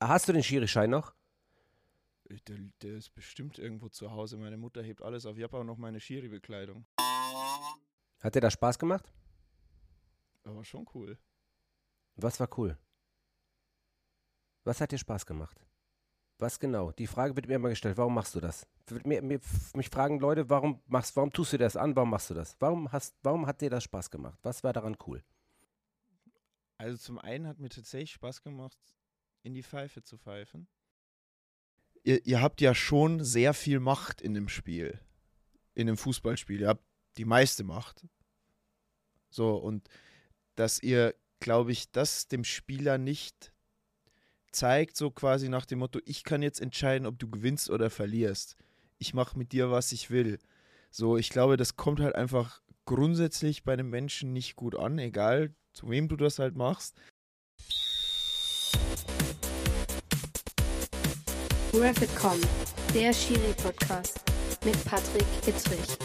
Hast du den Schiri-Schein noch? Der, der, ist bestimmt irgendwo zu Hause. Meine Mutter hebt alles auf. Ich habe auch noch meine Schiri-Bekleidung. Hat dir das Spaß gemacht? Aber schon cool. Was war cool? Was hat dir Spaß gemacht? Was genau? Die Frage wird mir immer gestellt. Warum machst du das? Mir, mir, mich fragen Leute, warum machst, warum tust du das an? Warum machst du das? Warum hast, warum hat dir das Spaß gemacht? Was war daran cool? Also zum einen hat mir tatsächlich Spaß gemacht, in die Pfeife zu pfeifen. Ihr, ihr habt ja schon sehr viel Macht in dem Spiel, in dem Fußballspiel. Ihr habt die meiste Macht. So und dass ihr, glaube ich, das dem Spieler nicht zeigt, so quasi nach dem Motto, ich kann jetzt entscheiden, ob du gewinnst oder verlierst. Ich mache mit dir, was ich will. So, ich glaube, das kommt halt einfach grundsätzlich bei einem Menschen nicht gut an, egal zu wem du das halt machst. Rapid.com, der Schiri-Podcast mit Patrick Ittrich.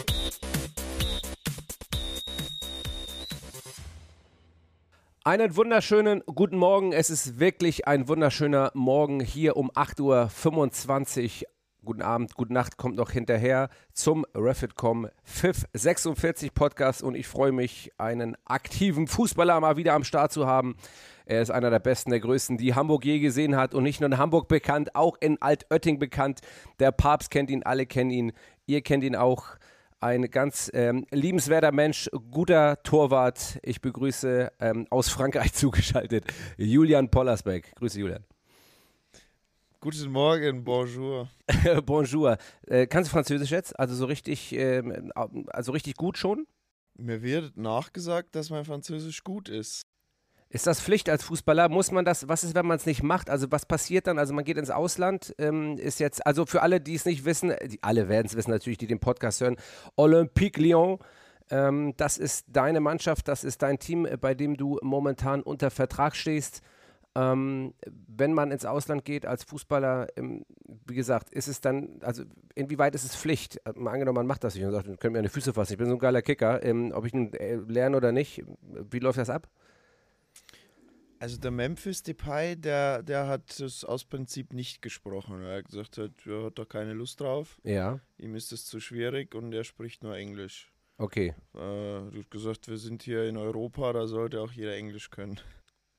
Einen wunderschönen guten Morgen. Es ist wirklich ein wunderschöner Morgen hier um 8.25 Uhr. Guten Abend, gute Nacht kommt noch hinterher zum Refitcom FIF 46 Podcast und ich freue mich, einen aktiven Fußballer mal wieder am Start zu haben. Er ist einer der besten, der größten, die Hamburg je gesehen hat und nicht nur in Hamburg bekannt, auch in Altötting bekannt. Der Papst kennt ihn, alle kennen ihn. Ihr kennt ihn auch ein ganz ähm, liebenswerter Mensch, guter Torwart. Ich begrüße ähm, aus Frankreich zugeschaltet Julian Pollersbeck. Grüße Julian. Guten Morgen, bonjour. bonjour. Äh, kannst du Französisch jetzt? Also so richtig, ähm, also richtig gut schon? Mir wird nachgesagt, dass mein Französisch gut ist. Ist das Pflicht als Fußballer? Muss man das, was ist, wenn man es nicht macht? Also was passiert dann? Also man geht ins Ausland, ähm, ist jetzt, also für alle, die es nicht wissen, die, alle werden es wissen natürlich, die den Podcast hören, Olympique Lyon, ähm, das ist deine Mannschaft, das ist dein Team, bei dem du momentan unter Vertrag stehst. Ähm, wenn man ins Ausland geht als Fußballer, ähm, wie gesagt, ist es dann, also inwieweit ist es Pflicht? Mal angenommen, man macht das nicht und sagt, können mir eine Füße fassen, ich bin so ein geiler Kicker, ähm, ob ich nun äh, lerne oder nicht, wie läuft das ab? Also der Memphis Depay, der, der hat es aus Prinzip nicht gesprochen. Er hat gesagt, er hat da keine Lust drauf. Ja. Ihm ist es zu schwierig und er spricht nur Englisch. Okay. Äh, du hast gesagt, wir sind hier in Europa, da sollte auch jeder Englisch können.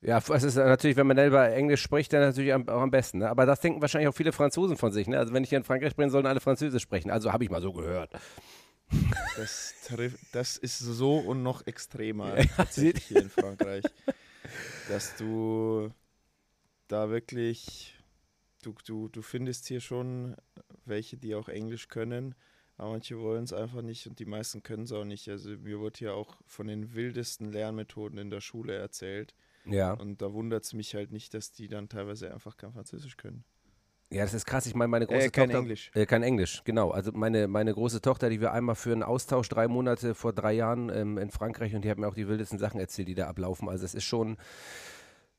Ja, es ist natürlich, wenn man selber Englisch spricht, dann natürlich auch am besten. Ne? Aber das denken wahrscheinlich auch viele Franzosen von sich. Ne? Also wenn ich hier in Frankreich bin, sollen alle Französisch sprechen. Also habe ich mal so gehört. Das, das ist so und noch extremer ja, hier in Frankreich dass du da wirklich, du, du, du findest hier schon welche, die auch Englisch können, aber manche wollen es einfach nicht und die meisten können es auch nicht. Also mir wurde hier auch von den wildesten Lernmethoden in der Schule erzählt. Ja. Und da wundert es mich halt nicht, dass die dann teilweise einfach kein Französisch können. Ja, das ist krass. Ich meine, meine große äh, kein Tochter. Englisch. Äh, kein Englisch, genau. Also meine, meine große Tochter, die wir einmal für einen Austausch drei Monate vor drei Jahren ähm, in Frankreich und die hat mir auch die wildesten Sachen erzählt, die da ablaufen. Also es ist schon.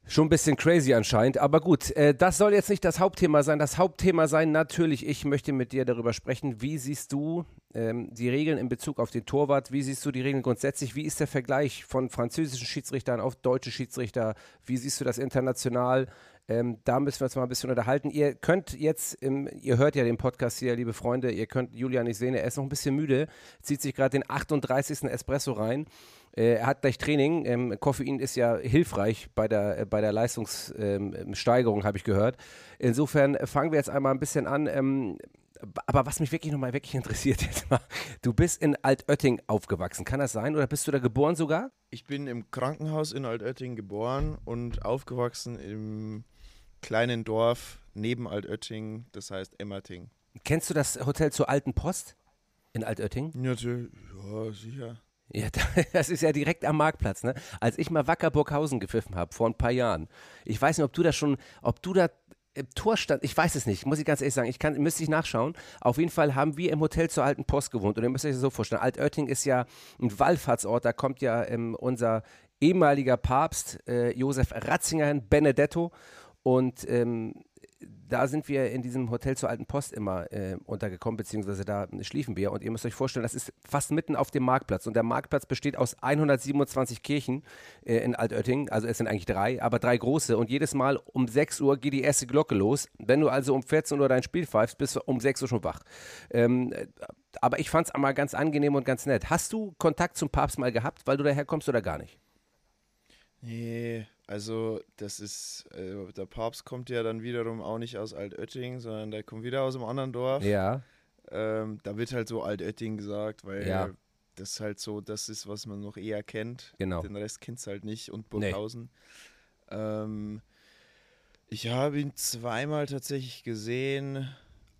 Schon ein bisschen crazy anscheinend, aber gut, äh, das soll jetzt nicht das Hauptthema sein. Das Hauptthema sein natürlich, ich möchte mit dir darüber sprechen, wie siehst du ähm, die Regeln in Bezug auf den Torwart, wie siehst du die Regeln grundsätzlich, wie ist der Vergleich von französischen Schiedsrichtern auf deutsche Schiedsrichter, wie siehst du das international, ähm, da müssen wir uns mal ein bisschen unterhalten. Ihr könnt jetzt, im, ihr hört ja den Podcast hier, liebe Freunde, ihr könnt Julian nicht sehen, er ist noch ein bisschen müde, zieht sich gerade den 38. Espresso rein. Äh, er hat gleich Training. Ähm, Koffein ist ja hilfreich bei der, äh, der Leistungssteigerung, ähm, habe ich gehört. Insofern fangen wir jetzt einmal ein bisschen an. Ähm, aber was mich wirklich nochmal wirklich interessiert jetzt mal, du bist in Altötting aufgewachsen, kann das sein? Oder bist du da geboren sogar? Ich bin im Krankenhaus in Altötting geboren und aufgewachsen im kleinen Dorf neben Altötting, das heißt Emmerting. Kennst du das Hotel zur Alten Post in Altötting? Natürlich, ja, sicher. Ja, das ist ja direkt am Marktplatz, ne? Als ich mal Wacker Burghausen gepfiffen habe, vor ein paar Jahren. Ich weiß nicht, ob du da schon, ob du da im Tor stand, ich weiß es nicht, muss ich ganz ehrlich sagen, ich kann, müsste ich nachschauen. Auf jeden Fall haben wir im Hotel zur Alten Post gewohnt und ihr müsst euch das so vorstellen. Altötting ist ja ein Wallfahrtsort, da kommt ja ähm, unser ehemaliger Papst äh, Josef Ratzinger hin, Benedetto und ähm, da sind wir in diesem Hotel zur Alten Post immer äh, untergekommen, beziehungsweise da schliefen wir. Und ihr müsst euch vorstellen, das ist fast mitten auf dem Marktplatz. Und der Marktplatz besteht aus 127 Kirchen äh, in Altötting. Also es sind eigentlich drei, aber drei große. Und jedes Mal um 6 Uhr geht die erste Glocke los. Wenn du also um 14 Uhr dein Spiel pfeifst, bist du um 6 Uhr schon wach. Ähm, aber ich fand es einmal ganz angenehm und ganz nett. Hast du Kontakt zum Papst mal gehabt, weil du daher kommst oder gar nicht? Nee, also das ist, äh, der Papst kommt ja dann wiederum auch nicht aus Altötting, sondern der kommt wieder aus einem anderen Dorf. Ja. Ähm, da wird halt so Altötting gesagt, weil Ja. das halt so das ist, was man noch eher kennt. Genau. Den Rest kennst du halt nicht und Burghausen. Ähm, ich habe ihn zweimal tatsächlich gesehen.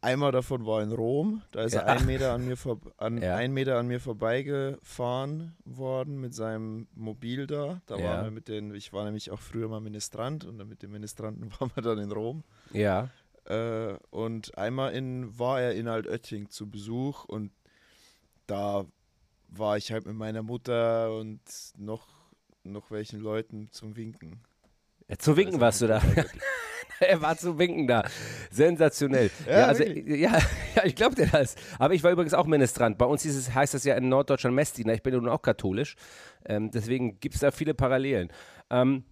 Einmal davon war in Rom. Da ist Ja. er einen Meter an mir, vor, an, Ja. einen Meter an mir vorbeigefahren worden mit seinem Mobil da. Da Ja. waren wir mit den, ich war nämlich auch früher mal Ministrant und dann mit den Ministranten waren wir dann in Rom. Ja. Äh, und einmal in, war er in Altötting zu Besuch und da war ich halt mit meiner Mutter und noch, noch welchen Leuten zum Winken. Ja, Zu winken warst du da. er war zu winken da. Sensationell. Ja, also, ja, ja ich glaube dir das. Aber ich war übrigens auch Ministrant. Bei uns hieß es, heißt das ja in Norddeutschland Messdiener. Ich bin ja nun auch katholisch. Ähm, deswegen gibt es da viele Parallelen. Ähm,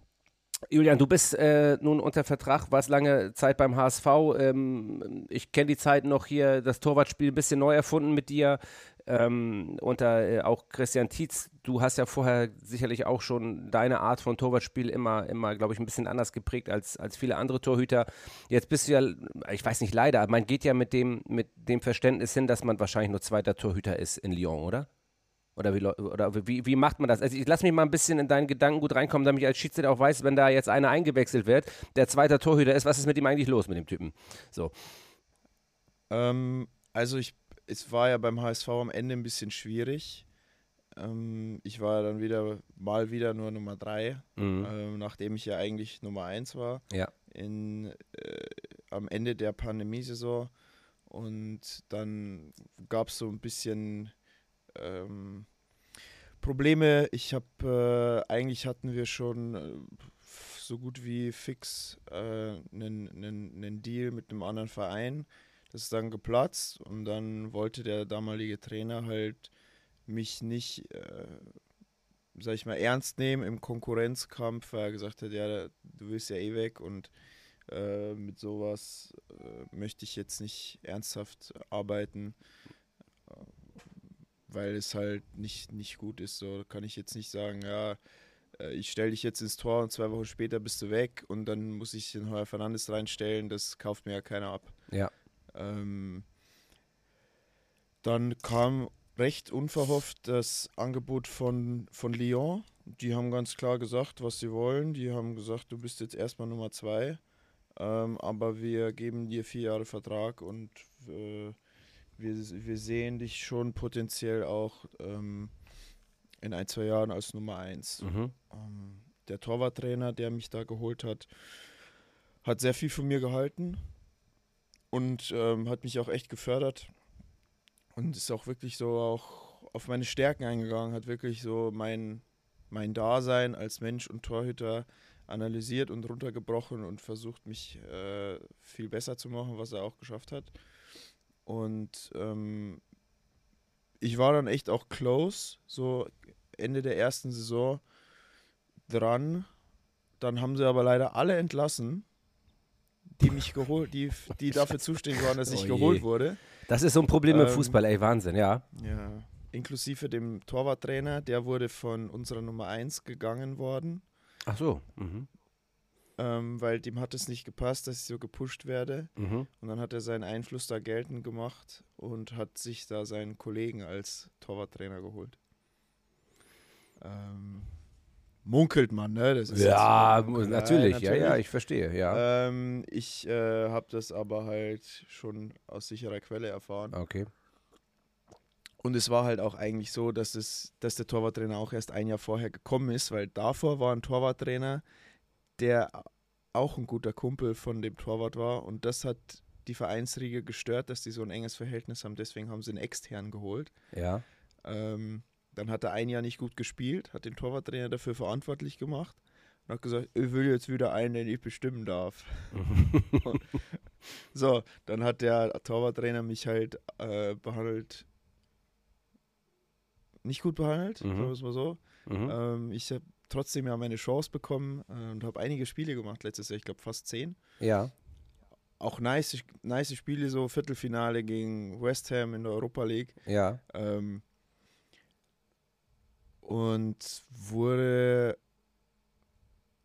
Julian, du bist äh, nun unter Vertrag, warst lange Zeit beim HSV. Ähm, ich kenne die Zeit noch hier, das Torwartspiel ein bisschen neu erfunden mit dir. Ähm, unter äh, auch Christian Tietz. Du hast ja vorher sicherlich auch schon deine Art von Torwartspiel immer, immer glaube ich, ein bisschen anders geprägt als, als viele andere Torhüter. Jetzt bist du ja, ich weiß nicht leider, aber man geht ja mit dem, mit dem Verständnis hin, dass man wahrscheinlich nur zweiter Torhüter ist in Lyon, oder? Oder wie, oder wie, wie macht man das? Also ich lass mich mal ein bisschen in deinen Gedanken gut reinkommen, damit ich als Schiedsrichter auch weiß, wenn da jetzt einer eingewechselt wird, der zweiter Torhüter ist, was ist mit ihm eigentlich los mit dem Typen? So. Ähm, also ich, es war ja beim HSV am Ende ein bisschen schwierig. Ähm, ich war dann wieder mal wieder nur Nummer drei, Mhm. ähm, nachdem ich ja eigentlich Nummer eins war. Ja. In, äh, am Ende der Pandemiesaison. Und dann gab es so ein bisschen ähm, Probleme. Ich habe, äh, eigentlich hatten wir schon äh, so gut wie fix äh, einen, einen Deal mit einem anderen Verein. Das ist dann geplatzt und dann wollte der damalige Trainer halt mich nicht, äh, sag ich mal, ernst nehmen im Konkurrenzkampf, weil er gesagt hat, ja, du willst ja eh weg und äh, mit sowas äh, möchte ich jetzt nicht ernsthaft arbeiten, äh, weil es halt nicht, nicht gut ist. So kann ich jetzt nicht sagen, ja, äh, ich stelle dich jetzt ins Tor und zwei Wochen später bist du weg und dann muss ich den Heuer Fernandes reinstellen, das kauft mir ja keiner ab. Ja. Ähm, dann kam recht unverhofft das Angebot von, von Lyon. Die haben ganz klar gesagt, was sie wollen. Die haben gesagt, du bist jetzt erstmal Nummer zwei, ähm, aber wir geben dir vier Jahre Vertrag und äh, wir, wir sehen dich schon potenziell auch ähm, in ein, zwei Jahren als Nummer eins. Mhm. Ähm, der Torwarttrainer, der mich da geholt hat, hat sehr viel von mir gehalten und ähm, hat mich auch echt gefördert und ist auch wirklich so auch auf meine Stärken eingegangen, hat wirklich so mein, mein Dasein als Mensch und Torhüter analysiert und runtergebrochen und versucht, mich äh, viel besser zu machen, was er auch geschafft hat. Und ähm, ich war dann echt auch close, so Ende der ersten Saison dran. Dann haben sie aber leider alle entlassen, die mich geholt, die, die dafür zuständig waren, dass ich Oh je. geholt wurde. Das ist so ein Problem im Ähm, Fußball, ey, Wahnsinn, ja. Ja. Inklusive dem Torwarttrainer, der wurde von unserer Nummer 1 gegangen worden, Ach so. Mhm. ähm, weil dem hat es nicht gepasst, dass ich so gepusht werde. Mhm. Und dann hat er seinen Einfluss da geltend gemacht und hat sich da seinen Kollegen als Torwarttrainer geholt. Ähm, munkelt man, ne? Das ist Ja, so- Nein, natürlich, ja, ja, ich verstehe, ja. Ähm, ich äh, habe das aber halt schon aus sicherer Quelle erfahren. Okay. Und es war halt auch eigentlich so, dass, es, dass der Torwarttrainer auch erst ein Jahr vorher gekommen ist, weil davor war ein Torwarttrainer, der auch ein guter Kumpel von dem Torwart war. Und das hat die Vereinsriege gestört, dass die so ein enges Verhältnis haben. Deswegen haben sie einen externen geholt. Ja. Ähm, dann hat er ein Jahr nicht gut gespielt, hat den Torwarttrainer dafür verantwortlich gemacht. und hat gesagt, ich will jetzt wieder einen, den ich bestimmen darf. so, dann hat der Torwarttrainer mich halt äh, behandelt, nicht gut behandelt, Mhm. sagen wir es mal so. Mhm. Ähm, ich habe trotzdem ja meine Chance bekommen äh, und habe einige Spiele gemacht letztes Jahr, ich glaube fast zehn. Ja. Auch nice, nice Spiele, so Viertelfinale gegen West Ham in der Europa League. Ja. Ähm, und wurde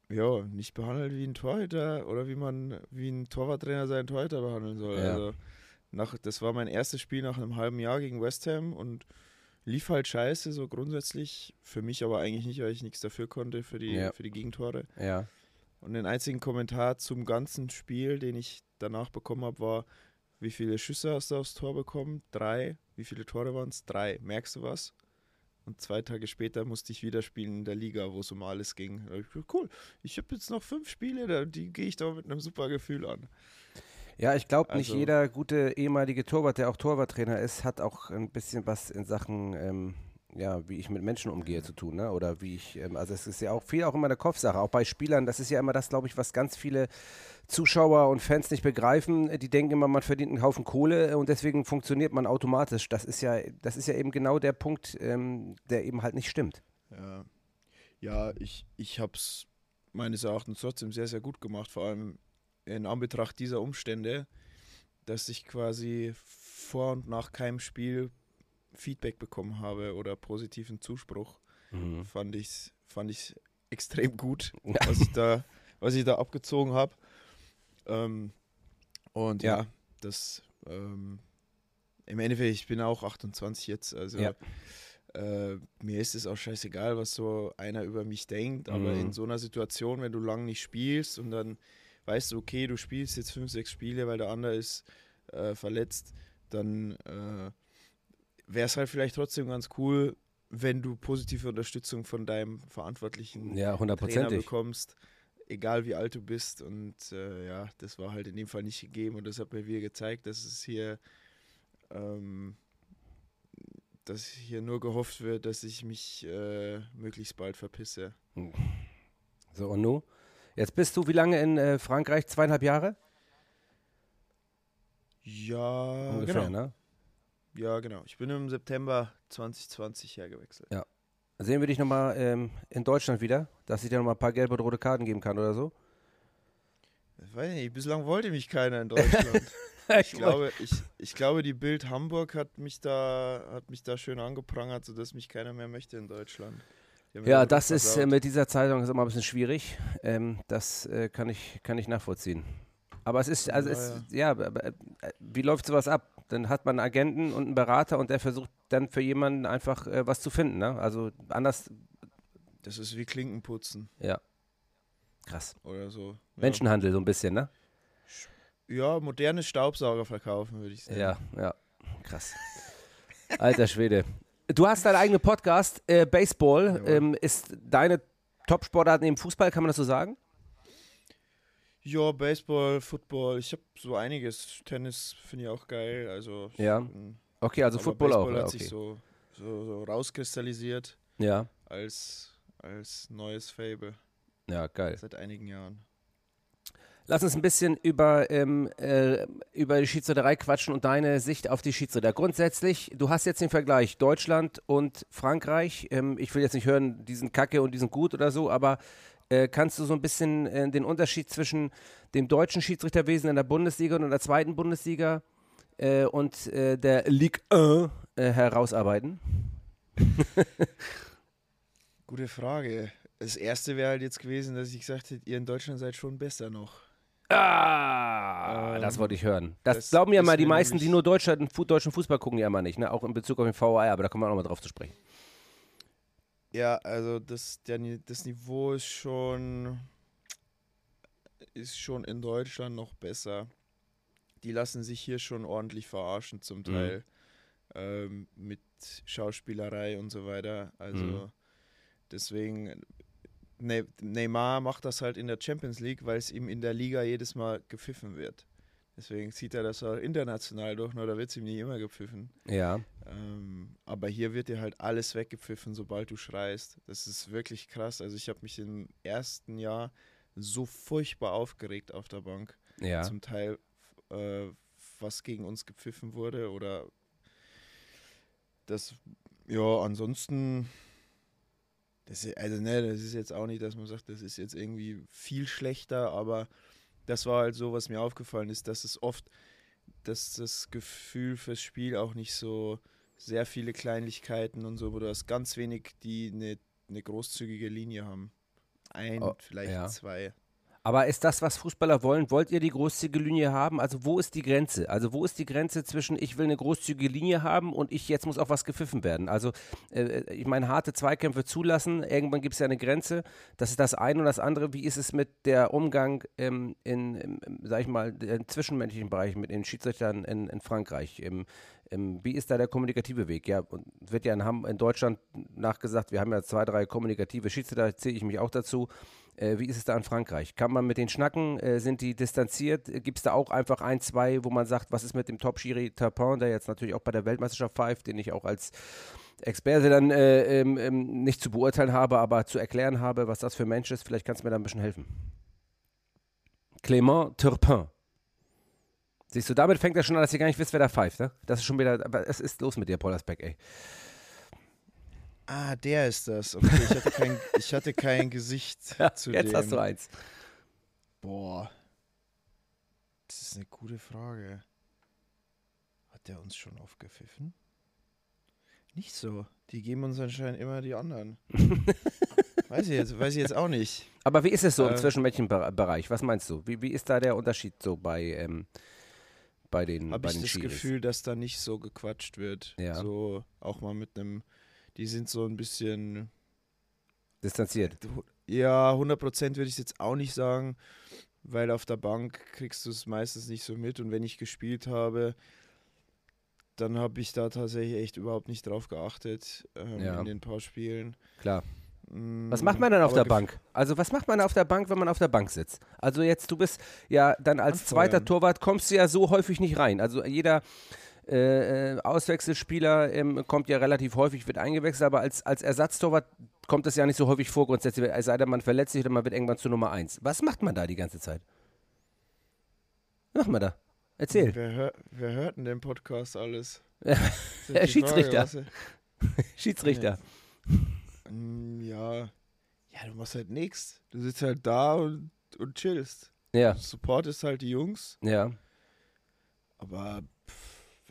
ja nicht behandelt wie ein Torhüter oder wie man wie ein Torwarttrainer seinen Torhüter behandeln soll. Ja. Also nach, das war mein erstes Spiel nach einem halben Jahr gegen West Ham und lief halt scheiße, so grundsätzlich. Für mich aber eigentlich nicht, weil ich nichts dafür konnte für die, Ja. für die Gegentore. Ja. Und den einzigen Kommentar zum ganzen Spiel, den ich danach bekommen habe, war, wie viele Schüsse hast du aufs Tor bekommen? Drei. Wie viele Tore waren es? Drei. Merkst du was? Und zwei Tage später musste ich wieder spielen in der Liga, wo es um alles ging. Da ich gedacht, cool, ich habe jetzt noch fünf Spiele, die gehe ich da mit einem super Gefühl an. Ja, ich glaube, nicht Also- jeder gute ehemalige Torwart, der auch Torwarttrainer ist, hat auch ein bisschen was in Sachen, ähm, ja, wie ich mit Menschen umgehe zu tun, ne? Oder wie ich, ähm, also es ist ja auch viel auch immer eine Kopfsache, auch bei Spielern, das ist ja immer das, glaube ich, was ganz viele Zuschauer und Fans nicht begreifen. Die denken immer, man verdient einen Haufen Kohle und deswegen funktioniert man automatisch. Das ist ja, das ist ja eben genau der Punkt, ähm, der eben halt nicht stimmt. Ja, ja ich, ich habe es meines Erachtens trotzdem sehr, sehr gut gemacht, vor allem in Anbetracht dieser Umstände, dass ich quasi vor und nach keinem Spiel Feedback bekommen habe oder positiven Zuspruch, fand ich fand ich extrem gut, was ich da, was ich da abgezogen habe. Ähm, und Ja. ja, das ähm, im Endeffekt, ich bin auch 28 jetzt, also Ja. äh, mir ist es auch scheißegal, was so einer über mich denkt, aber Mhm. in so einer Situation, wenn du lang nicht spielst und dann weißt du, okay, du spielst jetzt fünf, sechs Spiele, weil der andere ist äh, verletzt, dann äh, wäre es halt vielleicht trotzdem ganz cool, wenn du positive Unterstützung von deinem Verantwortlichen Ja, Trainer bekommst, egal wie alt du bist. Und äh, ja, das war halt in dem Fall nicht gegeben und das hat mir wieder gezeigt, dass es hier, ähm, dass hier nur gehofft wird, dass ich mich äh, möglichst bald verpisse. So, und nu? Jetzt bist du wie lange in äh, Frankreich? Zweieinhalb Jahre? Ja, Ungefähr, genau. ne? Ja, genau. Ich bin im September 2020 hergewechselt. Sehen wir dich nochmal ähm, in Deutschland wieder, dass ich dir nochmal ein paar gelbe und rote Karten geben kann oder so? Ich weiß nicht, bislang wollte mich keiner in Deutschland. Ich glaube, ich, ich glaube, die Bild Hamburg hat mich da, hat mich da schön angeprangert, sodass mich keiner mehr möchte in Deutschland. Ja, das ist äh, mit dieser Zeitung ist immer ein bisschen schwierig. Ähm, das äh, kann, ich, kann ich nachvollziehen. Aber es ist, also es, ja, äh, wie läuft sowas ab? Dann hat man einen Agenten und einen Berater und der versucht dann für jemanden einfach äh, was zu finden. Ne? Also anders, Das ist wie Klinkenputzen ja. Krass. oder so. Menschenhandel so ein bisschen, ne? Ja, modernes Staubsauger verkaufen, würde ich sagen. Ja, ja. Krass. Alter Schwede. Du hast deinen eigenen Podcast, äh, Baseball. Ähm, ist deine Top-Sportart neben Fußball, kann man das so sagen? Ja, Baseball, Football, ich habe so einiges. Tennis finde ich auch geil. Also Ja. Okay, also Football auch. Baseball hat Okay. sich so, so, so rauskristallisiert Ja, als, als neues Fable ja, geil. seit einigen Jahren. Lass uns ein bisschen über, ähm, äh, über die Schiedsrichterei quatschen und deine Sicht auf die Schiedsrichter. Grundsätzlich, du hast jetzt den Vergleich Deutschland und Frankreich. Ähm, ich will jetzt nicht hören, die sind kacke und die sind gut oder so, aber äh, kannst du so ein bisschen äh, den Unterschied zwischen dem deutschen Schiedsrichterwesen in der Bundesliga und in der zweiten Bundesliga äh, und äh, der Ligue 1 äh, herausarbeiten? Gute Frage. Das erste wäre halt jetzt gewesen, dass ich gesagt hätte, ihr in Deutschland seid schon besser noch. Ah, Ähm, das wollte ich hören. Das, das glauben ja mal die meisten, die nur Deutschland, deutschen Fußball gucken, ja immer nicht, ne? Auch in Bezug auf den VAR, aber da kommen wir auch noch mal drauf zu sprechen. Ja, also das, der, das Niveau ist schon, ist schon in Deutschland noch besser. Die lassen sich hier schon ordentlich verarschen zum Teil. Ähm, mit Schauspielerei und so weiter. Also Mhm. deswegen, ne Neymar macht das halt in der Champions League, weil es ihm in der Liga jedes Mal gepfiffen wird. Deswegen zieht er das auch international durch, nur da wird es ihm nicht immer gepfiffen. Ja. Ähm, aber hier wird dir halt alles weggepfiffen, sobald du schreist. Das ist wirklich krass. Also ich habe mich im ersten Jahr so furchtbar aufgeregt auf der Bank. Ja. Zum Teil, äh, was gegen uns gepfiffen wurde oder das, ja, ansonsten, das ist, also ne, das ist jetzt auch nicht, dass man sagt, das ist jetzt irgendwie viel schlechter, aber das war halt so, was mir aufgefallen ist, dass es oft, dass das Gefühl fürs Spiel auch nicht so sehr viele Kleinigkeiten und so, wo du hast ganz wenig, die eine, eine großzügige Linie haben. Ein, Oh, vielleicht ja. zwei. Aber ist das, was Fußballer wollen? Wollt ihr die großzügige Linie haben? Also wo ist die Grenze? Also wo ist die Grenze zwischen ich will eine großzügige Linie haben und ich jetzt muss auch was gepfiffen werden? Also äh, ich meine, harte Zweikämpfe zulassen, irgendwann gibt es ja eine Grenze. Das ist das eine und das andere. Wie ist es mit der Umgang ähm, in, im, sag ich mal, im zwischenmenschlichen Bereich mit den Schiedsrichtern in, in Frankreich? Im, im, wie ist da der kommunikative Weg? Ja, und wird ja in, in Deutschland nachgesagt, wir haben ja zwei, drei kommunikative Schiedsrichter, zähle ich mich auch dazu. Äh, wie ist es da in Frankreich? Kann man mit den schnacken? Äh, sind die distanziert? Gibt es da auch einfach ein, zwei, wo man sagt, was ist mit dem Top-Schiri Tapin, der jetzt natürlich auch bei der Weltmeisterschaft pfeift, den ich auch als Experte dann äh, ähm, ähm, nicht zu beurteilen habe, aber zu erklären habe, was das für ein Mensch ist? Vielleicht kannst du mir da ein bisschen helfen. Clément Turpin. Siehst du, damit fängt er schon an, dass ihr gar nicht wisst, wer da pfeift, ne? Das ist schon wieder, es ist los mit dir, Pollersbeck, ey. Ah, der ist das. Okay, ich hatte kein, ich hatte kein Gesicht zu Jetzt dem. hast du eins. Boah. Das ist eine gute Frage. Hat der uns schon aufgepfiffen? Nicht so. Die geben uns anscheinend immer die anderen. weiß, ich jetzt, weiß ich jetzt auch nicht. Aber wie ist es so im Äh, Zwischenmädchenbereich? Was meinst du? Wie, wie ist da der Unterschied so bei, ähm, bei den, Habe ich den das? Gefühl, dass da nicht so gequatscht wird. Ja. So auch mal mit einem. Die sind so ein bisschen. Distanziert. Ja, 100% würde ich jetzt auch nicht sagen, weil auf der Bank kriegst du es meistens nicht so mit und wenn ich gespielt habe, dann habe ich da tatsächlich echt überhaupt nicht drauf geachtet ähm, Ja. in den paar Spielen. Klar. Mm, Was macht man denn auf aber der Bank? Also was macht man auf der Bank, wenn man auf der Bank sitzt? Also jetzt, du bist ja dann als Anfeuern. zweiter Torwart kommst du ja so häufig nicht rein. Also jeder äh, äh, Auswechselspieler ähm, kommt ja relativ häufig, wird eingewechselt, aber als, als Ersatztorwart kommt es ja nicht so häufig vor, grundsätzlich, es sei denn, man verletzt sich oder man wird irgendwann zu Nummer 1. Was macht man da die ganze Zeit? Was macht man da? Erzähl. Wer, hör, wer hört denn den Podcast alles? Das die Schiedsrichter. was- Schiedsrichter. Mm, Ja. Ja, du machst halt nichts. Du sitzt halt da und, und chillst. Ja, Du supportest halt die Jungs. ja. Aber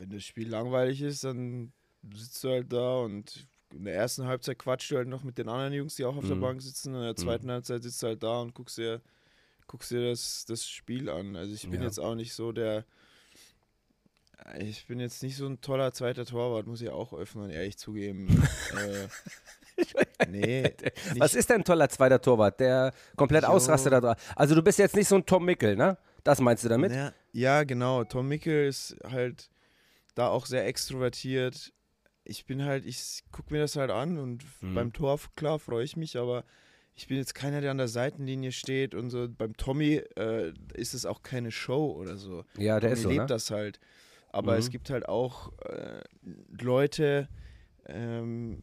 wenn das Spiel langweilig ist, dann sitzt du halt da und in der ersten Halbzeit quatscht du halt noch mit den anderen Jungs, die auch auf der Mhm. Bank sitzen. In der zweiten Halbzeit sitzt du halt da und guckst dir, guckst dir das, das Spiel an. Also ich bin Ja. jetzt auch nicht so der. Ich bin jetzt nicht so ein toller zweiter Torwart, muss ich auch offen und ehrlich zugeben. äh, nee. Was ist denn ein toller zweiter Torwart, der komplett Jo. ausrastet da dran? Also du bist jetzt nicht so ein Tom Mickel, ne? Das meinst du damit? Ja, ja, genau. Tom Mickel ist halt da auch sehr extrovertiert. Ich bin halt, ich gucke mir das halt an und Mhm. beim Tor, klar, freue ich mich, aber ich bin jetzt keiner, der an der Seitenlinie steht und so. Beim Tommy äh, ist es auch keine Show oder so. Ja, der ist Tommy so, lebt ne? das halt. Aber Mhm. es gibt halt auch äh, Leute, ähm,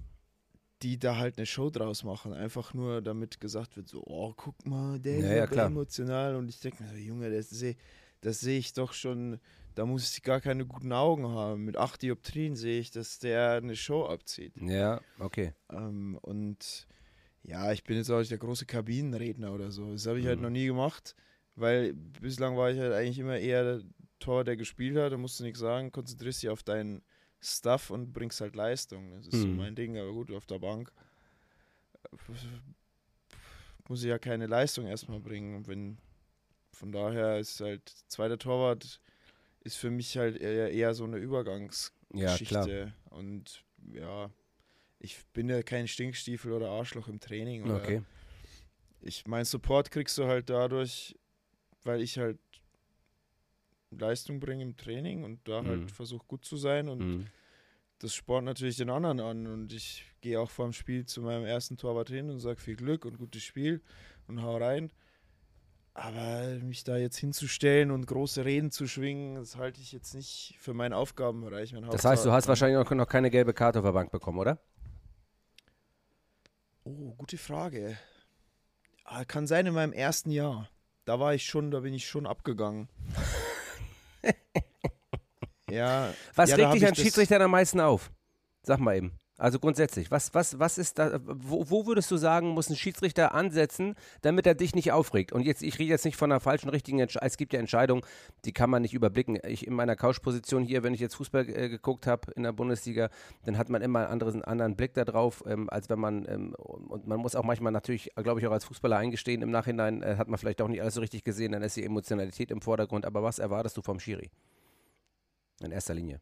die da halt eine Show draus machen. Einfach nur damit gesagt wird, so, oh, guck mal, der Ja, ist ja, klar. emotional. Und ich denke mir so, Junge, das sehe das seh ich doch schon, da muss ich gar keine guten Augen haben. Mit acht Dioptrien sehe ich, dass der eine Show abzieht. Ja, okay. Ähm, und ja, ich bin jetzt auch nicht der große Kabinenredner oder so. Das habe ich halt Mhm. noch nie gemacht, weil bislang war ich halt eigentlich immer eher der Tor, der gespielt hat. Da musst du nichts sagen, konzentrierst dich auf deinen Stuff und bringst halt Leistung. Das ist so Mhm. mein Ding, aber gut, auf der Bank äh, muss ich ja keine Leistung erstmal bringen. Und wenn von daher ist halt zweiter Torwart ist für mich halt eher, eher so eine Übergangsgeschichte. Ja. Und ja, ich bin ja kein Stinkstiefel oder Arschloch im Training. Okay. Ich mein Support kriegst du halt dadurch, weil ich halt Leistung bringe im Training und da Mhm. halt versuche gut zu sein und Mhm. das spornt natürlich den anderen an und ich gehe auch vor dem Spiel zu meinem ersten Torwart hin und sage viel Glück und gutes Spiel und hau rein. Aber mich da jetzt hinzustellen und große Reden zu schwingen, das halte ich jetzt nicht für meinen Aufgabenbereich. Mein Das heißt, du hast wahrscheinlich auch noch keine gelbe Karte auf der Bank bekommen, oder? Oh, gute Frage. Ah, Kann sein in meinem ersten Jahr. Da war ich schon, da bin ich schon abgegangen. ja. Was ja, regt dich ich an Schiedsrichtern am meisten auf? Sag mal eben. Also grundsätzlich, was, was, was ist da, wo, wo würdest du sagen, muss ein Schiedsrichter ansetzen, damit er dich nicht aufregt? Und jetzt, ich rede jetzt nicht von einer falschen, richtigen Entscheidung. Es gibt ja Entscheidungen, die kann man nicht überblicken. Ich in meiner Couchposition hier, wenn ich jetzt Fußball äh, geguckt habe in der Bundesliga, dann hat man immer einen anderen, anderen Blick da drauf, ähm, als wenn man, ähm, und man muss auch manchmal natürlich, glaube ich, auch als Fußballer eingestehen, im Nachhinein äh, hat man vielleicht auch nicht alles so richtig gesehen, dann ist die Emotionalität im Vordergrund. Aber was erwartest du vom Schiri? In erster Linie.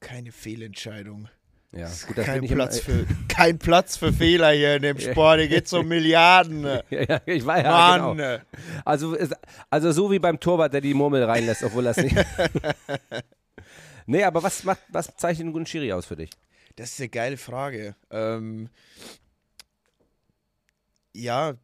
Keine Fehlentscheidung. Ja, gut, kein, Platz für, kein Platz für Fehler hier in dem Sport. Hier geht es um Milliarden. Ja, ja, ich war ja, Mann. genau. Also, also so wie beim Torwart, der die Murmel reinlässt, obwohl das nicht. nee, aber was macht, was zeichnet einen guten Schiri aus für dich? Das ist eine geile Frage. Ähm, ja,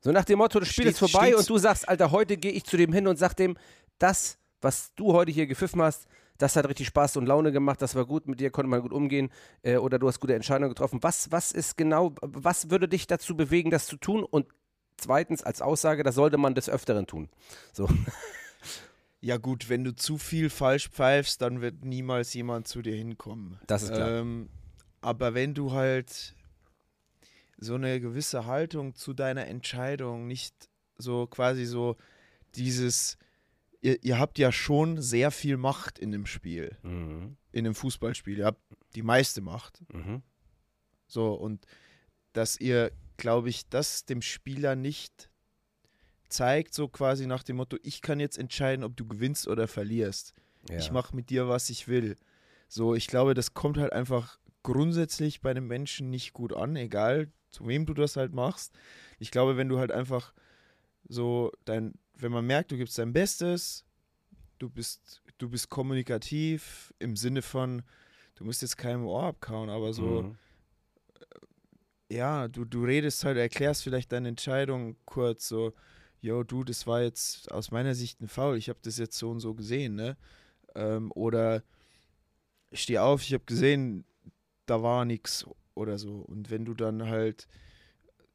So nach dem Motto, das Spiel Steht- ist vorbei steht's- und du sagst, Alter, heute gehe ich zu dem hin und sag dem, das, was du heute hier gepfiffen hast, das hat richtig Spaß und Laune gemacht, das war gut, mit dir konnte man gut umgehen äh, oder du hast gute Entscheidungen getroffen. Was, was ist genau, was würde dich dazu bewegen, das zu tun? Und zweitens als Aussage, das sollte man des Öfteren tun. So. ja gut, wenn du zu viel falsch pfeifst, dann wird niemals jemand zu dir hinkommen. Das ist klar. Ähm, aber wenn du halt so eine gewisse Haltung zu deiner Entscheidung nicht so quasi so dieses, ihr, ihr habt ja schon sehr viel Macht in dem Spiel, Mhm. in dem Fußballspiel. Ihr habt die meiste Macht. Mhm. So, und dass ihr, glaube ich, das dem Spieler nicht zeigt, so quasi nach dem Motto, ich kann jetzt entscheiden, ob du gewinnst oder verlierst. Ja. Ich mache mit dir, was ich will. So, ich glaube, das kommt halt einfach grundsätzlich bei einem Menschen nicht gut an, egal zu wem du das halt machst. Ich glaube, wenn du halt einfach so dein, wenn man merkt, du gibst dein Bestes, du bist, du bist kommunikativ im Sinne von, du musst jetzt keinem Ohr abkauen, aber so, Mhm. ja, du, du redest halt, erklärst vielleicht deine Entscheidung kurz so, yo, du, das war jetzt aus meiner Sicht ein Foul, ich habe das jetzt so und so gesehen, ne? Ähm, oder ich stehe auf, ich habe gesehen, da war nichts oder so. Und wenn du dann halt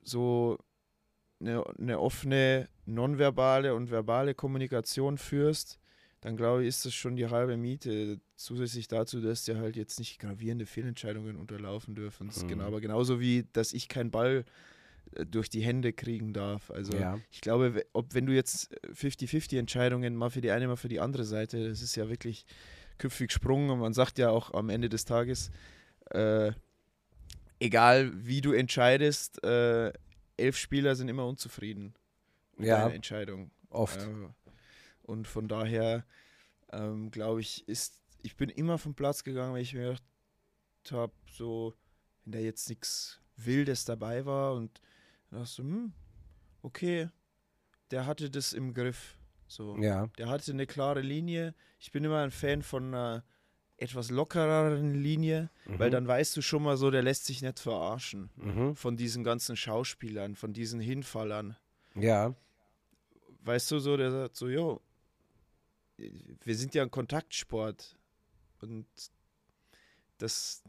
so eine, eine offene, nonverbale und verbale Kommunikation führst, dann glaube ich, ist das schon die halbe Miete. Zusätzlich dazu, dass dir halt jetzt nicht gravierende Fehlentscheidungen unterlaufen dürfen. Mhm. Genau, aber genauso wie, dass ich keinen Ball äh, durch die Hände kriegen darf. Also Ja. ich glaube, ob wenn du jetzt 50-50 Entscheidungen mal für die eine, mal für die andere Seite, das ist ja wirklich küpfig gesprungen und man sagt ja auch am Ende des Tages, äh, egal wie du entscheidest, äh, elf Spieler sind immer unzufrieden mit Ja, deiner Entscheidung. oft. Äh, und von daher ähm, glaube ich, ist, ich bin immer vom Platz gegangen, wenn ich mir gedacht habe, so, wenn da jetzt nichts Wildes dabei war und dachte so, hm, okay, der hatte das im Griff. So. Ja. Der hatte eine klare Linie. Ich bin immer ein Fan von einer etwas lockereren Linie, weil Mhm. dann weißt du schon mal so, der lässt sich nicht verarschen Mhm. von diesen ganzen Schauspielern, von diesen Hinfallern. Ja. Weißt du so, der sagt so, jo, wir sind ja ein Kontaktsport und das,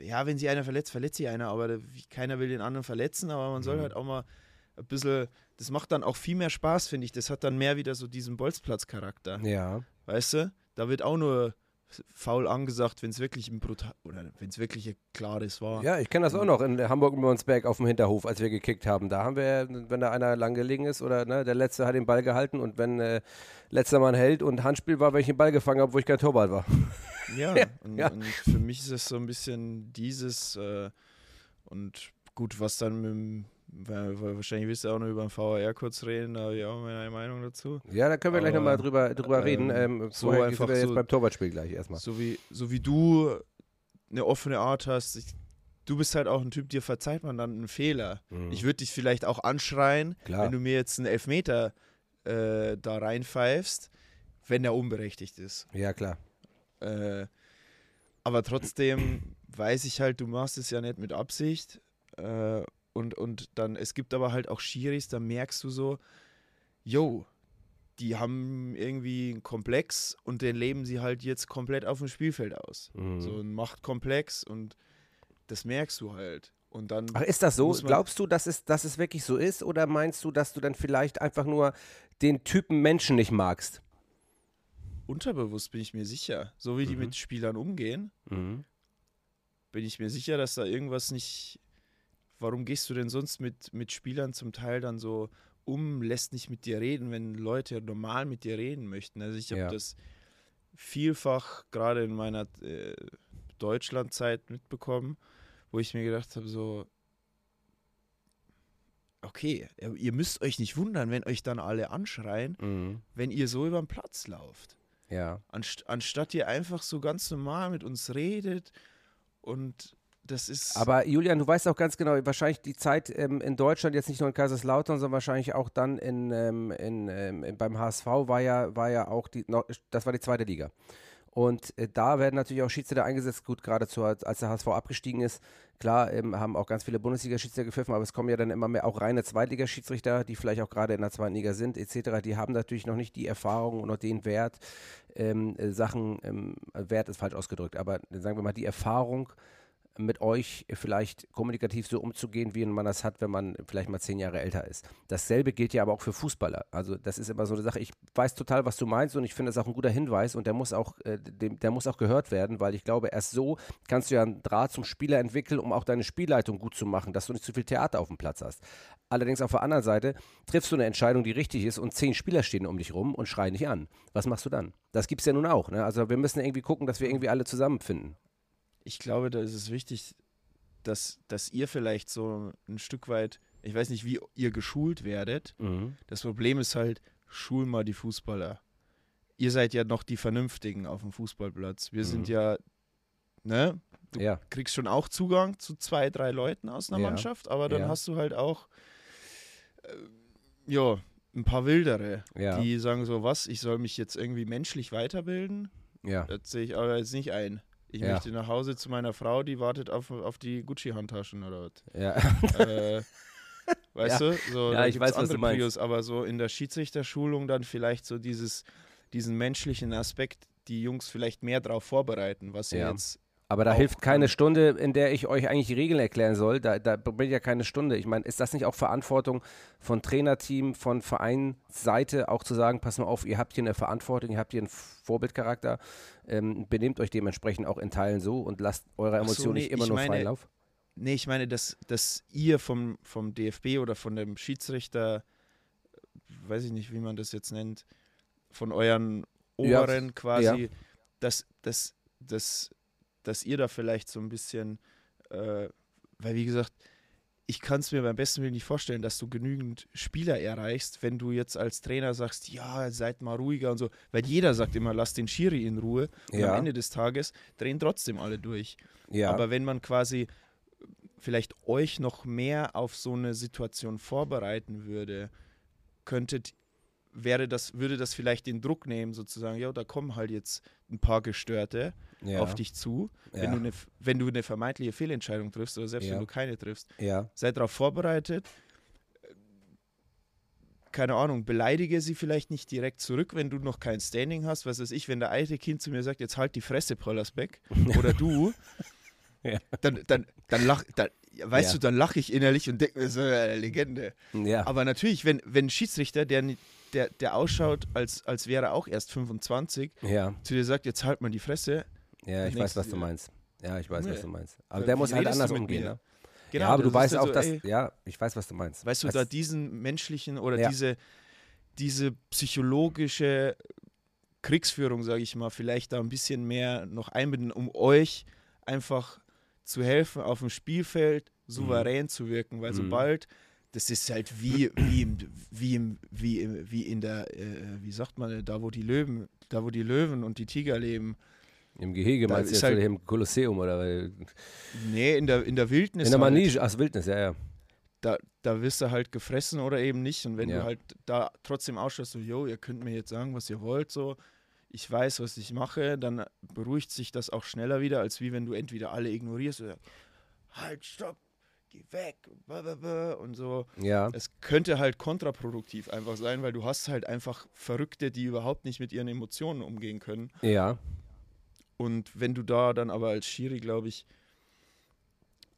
ja, wenn sich einer verletzt, verletzt sich einer, aber keiner will den anderen verletzen, aber man soll Mhm. halt auch mal ein bisschen, das macht dann auch viel mehr Spaß, finde ich. Das hat dann mehr wieder so diesen Bolzplatz-Charakter. Ja. Weißt du? Da wird auch nur faul angesagt, wenn es wirklich ein brutal oder wenn es wirklich ein klares war. Ja, ich kenne das auch noch in Hamburg und Monsberg auf dem Hinterhof, als wir gekickt haben. Da haben wir, wenn da einer lang gelegen ist oder ne, der Letzte hat den Ball gehalten und wenn äh, letzter Mann hält und Handspiel war, wenn ich den Ball gefangen habe, wo ich kein Torwart war. Ja, und, ja. und für mich ist es so ein bisschen dieses äh, und gut, was dann mit dem, wahrscheinlich willst du auch noch über den VAR kurz reden, da habe ich auch meine Meinung dazu. Ja, da können wir gleich Aber, nochmal drüber, drüber ähm, reden. Ähm, so vorher einfach sind wir jetzt so- beim Torwartspiel gleich erstmal. So wie, so wie du eine offene Art hast, ich, du bist halt auch ein Typ, dir verzeiht man dann einen Fehler. Mhm. Ich würde dich vielleicht auch anschreien, Klar. wenn du mir jetzt einen Elfmeter äh, da reinpfeifst, wenn der unberechtigt ist. Ja, klar. Äh, aber trotzdem weiß ich halt, du machst es ja nicht mit Absicht. Äh, Und, und dann, es gibt aber halt auch Schiris, da merkst du so, yo, die haben irgendwie einen Komplex und den leben sie halt jetzt komplett auf dem Spielfeld aus. Mhm. So ein Machtkomplex und das merkst du halt. Und dann Ach, ist das so? Glaubst du, dass es, dass es wirklich so ist? Oder meinst du, dass du dann vielleicht einfach nur den Typen Menschen nicht magst? unterbewusst bin ich mir sicher, so wie die Mhm. mit Spielern umgehen, Mhm. bin ich mir sicher, dass da irgendwas nicht. Warum gehst du denn sonst mit, mit Spielern zum Teil dann so um, lässt nicht mit dir reden, wenn Leute normal mit dir reden möchten? Also ich habe Ja. das vielfach gerade in meiner äh, Deutschlandzeit mitbekommen, wo ich mir gedacht habe, so, okay, ihr- müsst euch nicht wundern, wenn euch dann alle anschreien, Mhm. wenn ihr so über den Platz lauft. Ja. Anst anstatt ihr einfach so ganz normal mit uns redet und das ist. Aber Julian, du weißt auch ganz genau, wahrscheinlich die Zeit ähm, in Deutschland, jetzt nicht nur in Kaiserslautern, sondern wahrscheinlich auch dann in, ähm, in, ähm, beim HSV war ja, war ja auch die, das war die zweite Liga. Und äh, da werden natürlich auch Schiedsrichter eingesetzt. Gut, gerade als der HSV abgestiegen ist, klar, ähm, haben auch ganz viele Bundesliga-Schiedsrichter gepfiffen, aber es kommen ja dann immer mehr auch reine Zweitligaschiedsrichter, die vielleicht auch gerade in der zweiten Liga sind, etc. Die haben natürlich noch nicht die Erfahrung und noch den Wert, ähm, äh, Sachen, ähm, Wert ist falsch ausgedrückt, aber sagen wir mal, die Erfahrung, mit euch vielleicht kommunikativ so umzugehen, wie man das hat, wenn man vielleicht mal zehn Jahre älter ist. Dasselbe gilt ja aber auch für Fußballer. Also das ist immer so eine Sache. Ich weiß total, was du meinst und ich finde das auch ein guter Hinweis und der muss auch, äh, dem, der muss auch gehört werden, weil ich glaube, erst so kannst du ja einen Draht zum Spieler entwickeln, um auch deine Spielleitung gut zu machen, dass du nicht zu viel Theater auf dem Platz hast. Allerdings auf der anderen Seite triffst du eine Entscheidung, die richtig ist und zehn Spieler stehen um dich rum und schreien dich an. Was machst du dann? Das gibt es ja nun auch. Ne? Also wir müssen irgendwie gucken, dass wir irgendwie alle zusammenfinden. Ich glaube, da ist es wichtig, dass, dass ihr vielleicht so ein Stück weit, ich weiß nicht, wie ihr geschult werdet. Mhm. Das Problem ist halt, schul mal die Fußballer. Ihr seid ja noch die Vernünftigen auf dem Fußballplatz. Wir sind Mhm. ja, ne? Du Ja. kriegst schon auch Zugang zu zwei, drei Leuten aus einer Ja. Mannschaft, aber dann Ja. hast du halt auch, äh, ja, ein paar Wildere, die sagen so, was, ich soll mich jetzt irgendwie menschlich weiterbilden? Ja. Das sehe ich aber jetzt nicht ein. Ich Ja. möchte nach Hause zu meiner Frau, die wartet auf, auf die Gucci-Handtaschen oder was. Ja. äh, weißt du? So, Ja, ich weiß, was du andere meinst. Prios, aber so in der Schiedsrichterschulung dann vielleicht so dieses, diesen menschlichen Aspekt, die Jungs vielleicht mehr darauf vorbereiten, was sie Ja. jetzt. Aber da Auch hilft keine kann. Stunde, in der ich euch eigentlich die Regeln erklären soll. Da, da bringt ja keine Stunde. Ich meine, ist das nicht auch Verantwortung von Trainerteam, von Vereinsseite, auch zu sagen, pass mal auf, ihr habt hier eine Verantwortung, ihr habt hier einen Vorbildcharakter, ähm, benehmt euch dementsprechend auch in Teilen so und lasst eure so, Emotionen nee, nicht immer nur meine- freien Lauf? Nee, ich meine, dass, dass ihr vom, vom DFB oder von dem Schiedsrichter, weiß ich nicht, wie man das jetzt nennt, von euren Ja, Oberen quasi, dass, dass, dass, dass ihr da vielleicht so ein bisschen, äh, weil wie gesagt, ich kann es mir beim besten Willen nicht vorstellen, dass du genügend Spieler erreichst, wenn du jetzt als Trainer sagst, ja, seid mal ruhiger und so, weil jeder sagt immer, lass den Schiri in Ruhe und Ja. am Ende des Tages drehen trotzdem alle durch. Ja, Aber wenn man quasi vielleicht euch noch mehr auf so eine Situation vorbereiten würde, könntet, wäre das, würde das vielleicht den Druck nehmen, sozusagen, ja, da kommen halt jetzt ein paar Gestörte ja, auf dich zu, ja, wenn, du eine, wenn du eine vermeintliche Fehlentscheidung triffst oder selbst Ja. wenn du keine triffst. ja, Seid darauf vorbereitet. Keine Ahnung, beleidige sie vielleicht nicht direkt zurück, wenn du noch kein Standing hast. Was weiß ich, wenn der alte Kind zu mir sagt, jetzt halt die Fresse, Pollersbeck, oder du, dann, dann, dann lach, dann, weißt Ja. du, dann lache ich innerlich und denke mir so, äh, Legende. ja, Aber natürlich, wenn, wenn ein Schiedsrichter, der, der, der ausschaut, als, als wäre er auch erst 25, ja, zu dir sagt, jetzt halt mal die Fresse. ja, ich weiß, was du meinst. Ja, ich weiß, was Junge, du meinst. Aber der muss halt anders umgehen, ne? Genau, ja, aber du weißt auch, so, dass, ey, ja, ich weiß, was du meinst. Weißt du, da diesen menschlichen oder Ja. diese, diese psychologische Kriegsführung, sage ich mal, vielleicht da ein bisschen mehr noch einbinden, um euch einfach zu helfen, auf dem Spielfeld souverän zu wirken, weil Mhm. sobald das ist halt wie, wie, im, wie, im, wie, im, wie in der, äh, wie sagt man, da wo die Löwen, da wo die Löwen und die Tiger leben. Im Gehege Da meinst du jetzt halt- im Kolosseum oder Nee, in der, in der Wildnis. in der halt. Manege, ach, Wildnis, ja, ja. da, da wirst du halt gefressen oder eben nicht. Und wenn Ja. du halt da trotzdem ausschaust, so, yo, ihr könnt mir jetzt sagen, was ihr wollt, so, ich weiß, was ich mache, dann beruhigt sich das auch schneller wieder, als wie wenn du entweder alle ignorierst oder halt, stopp, geh weg und so. Ja. Es könnte halt kontraproduktiv einfach sein, weil du hast halt einfach Verrückte, die überhaupt nicht mit ihren Emotionen umgehen können. Ja. Und wenn du da dann aber als Schiri, glaube ich,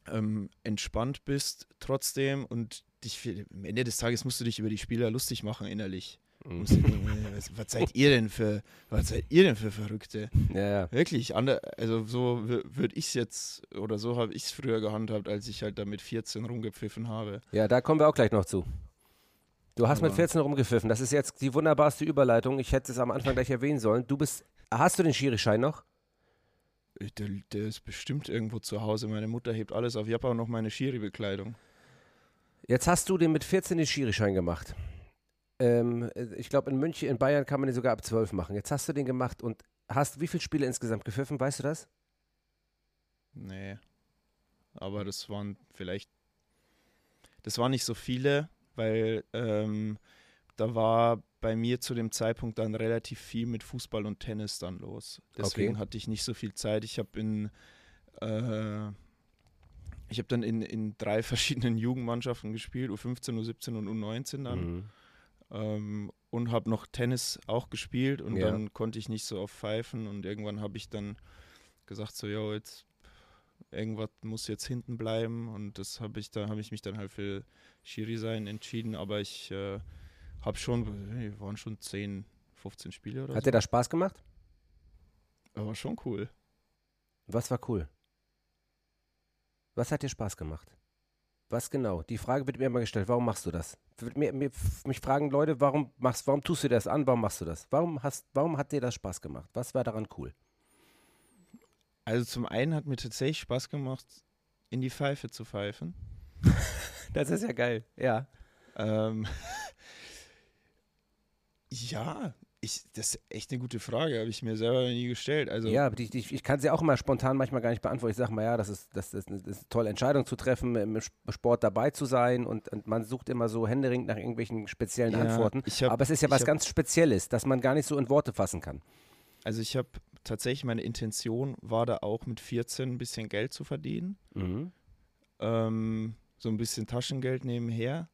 ähm, entspannt bist trotzdem und dich am Ende des Tages musst du dich über die Spieler lustig machen innerlich. Mhm. Was, was, seid ihr denn für was seid ihr denn für Verrückte? Ja, ja. Wirklich, ander, also so würde ich es jetzt oder so habe ich es früher gehandhabt, als ich halt da mit 14 rumgepfiffen habe. Ja, da kommen wir auch gleich noch zu. Du hast Aber- mit 14 rumgepfiffen. Das ist jetzt die wunderbarste Überleitung. Ich hätte es am Anfang gleich erwähnen sollen. Du bist. Hast du den Schirischein noch? Der, der ist bestimmt irgendwo zu Hause. Meine Mutter hebt alles auf. Ich habe auch noch meine Schiri-Bekleidung. Jetzt hast du den mit 14 den Schirischein gemacht. Ähm, ich glaube, in München, in Bayern kann man den sogar ab 12 machen. Jetzt hast du den gemacht und hast wie viele Spiele insgesamt gepfiffen? Weißt du das? Nee. Aber das waren vielleicht. Das waren nicht so viele, weil ähm, da war bei mir zu dem Zeitpunkt dann relativ viel mit Fußball und Tennis dann los. Deswegen Okay. hatte ich nicht so viel Zeit. Ich habe in. Äh, ich habe dann in, in drei verschiedenen Jugendmannschaften gespielt, U15, U17 und U19 dann. Mhm. Ähm, und habe noch Tennis auch gespielt und Ja. dann konnte ich nicht so auf pfeifen und irgendwann habe ich dann gesagt so, ja, jetzt irgendwas muss jetzt hinten bleiben und das habe ich da habe ich mich dann halt für Schiri sein entschieden, aber ich äh, habe schon waren schon 10, 15 Spiele oder Hat so. dir das Spaß gemacht? Aber schon cool. Was war cool? Was hat dir Spaß gemacht? Was genau? Die Frage wird mir immer gestellt. Warum machst du das? Mir, mir, mich fragen Leute, warum machst, warum tust du dir das an? Warum machst du das? Warum hast, warum hat dir das Spaß gemacht? Was war daran cool? Also zum einen hat mir tatsächlich Spaß gemacht, in die Pfeife zu pfeifen. Das ist ja geil. Ja. Ähm, ja, ich, das ist echt eine gute Frage, habe ich mir selber nie gestellt. Also Ja, aber die, die, ich kann sie auch immer spontan manchmal gar nicht beantworten. Ich sage mal, ja, das ist, das, ist, das ist eine tolle Entscheidung zu treffen, im Sport dabei zu sein und, und man sucht immer so händeringend nach irgendwelchen speziellen Ja, Antworten. hab- aber es ist ja was hab- ganz Spezielles, das man gar nicht so in Worte fassen kann. Also ich habe tatsächlich, meine Intention war da auch mit 14 ein bisschen Geld zu verdienen. Mhm. Ähm, so ein bisschen Taschengeld nebenher.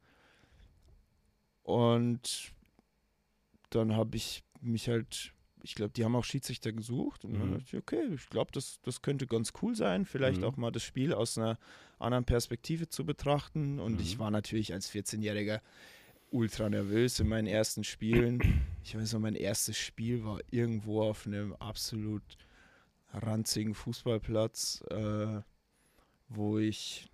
Und dann habe ich mich halt, ich glaube, die haben auch Schiedsrichter gesucht. Und dann Mhm. dachte ich, okay, ich glaube, das, das könnte ganz cool sein, vielleicht Mhm. auch mal das Spiel aus einer anderen Perspektive zu betrachten. Und ich Mhm. war natürlich als 14-Jähriger ultra nervös in meinen ersten Spielen. Ich weiß noch, mein erstes Spiel war irgendwo auf einem absolut ranzigen Fußballplatz, äh, wo ich,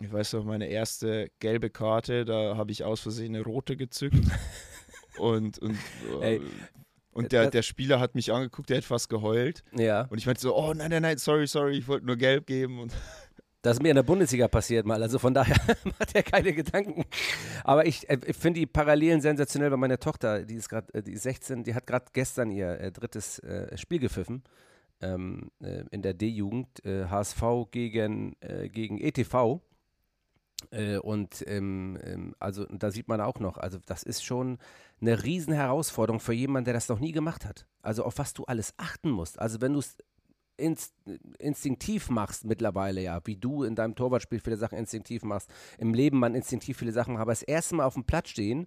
ich weiß noch, meine erste gelbe Karte, da habe ich aus Versehen eine rote gezückt. und und, äh, Ey, und der, der Spieler hat mich angeguckt, der hat fast geheult. Ja. Und ich meinte so, oh nein, nein, nein, sorry, sorry, ich wollte nur gelb geben. Und Das ist mir in der Bundesliga passiert mal, also von daher macht er keine Gedanken. Aber ich, äh, ich finde die Parallelen sensationell, weil meine Tochter, die ist gerade, die ist 16, die hat gerade gestern ihr äh, drittes äh, Spiel gepfiffen ähm, äh, in der D-Jugend, äh, HSV gegen, äh, gegen ETV. Äh, und ähm, ähm, also da sieht man auch noch, also das ist schon eine riesen Herausforderung für jemanden, der das noch nie gemacht hat. Also auf was du alles achten musst. Also wenn du es inst instinktiv machst mittlerweile, ja, wie du in deinem Torwartspiel viele Sachen instinktiv machst, im Leben man instinktiv viele Sachen, aber das erste Mal auf dem Platz stehen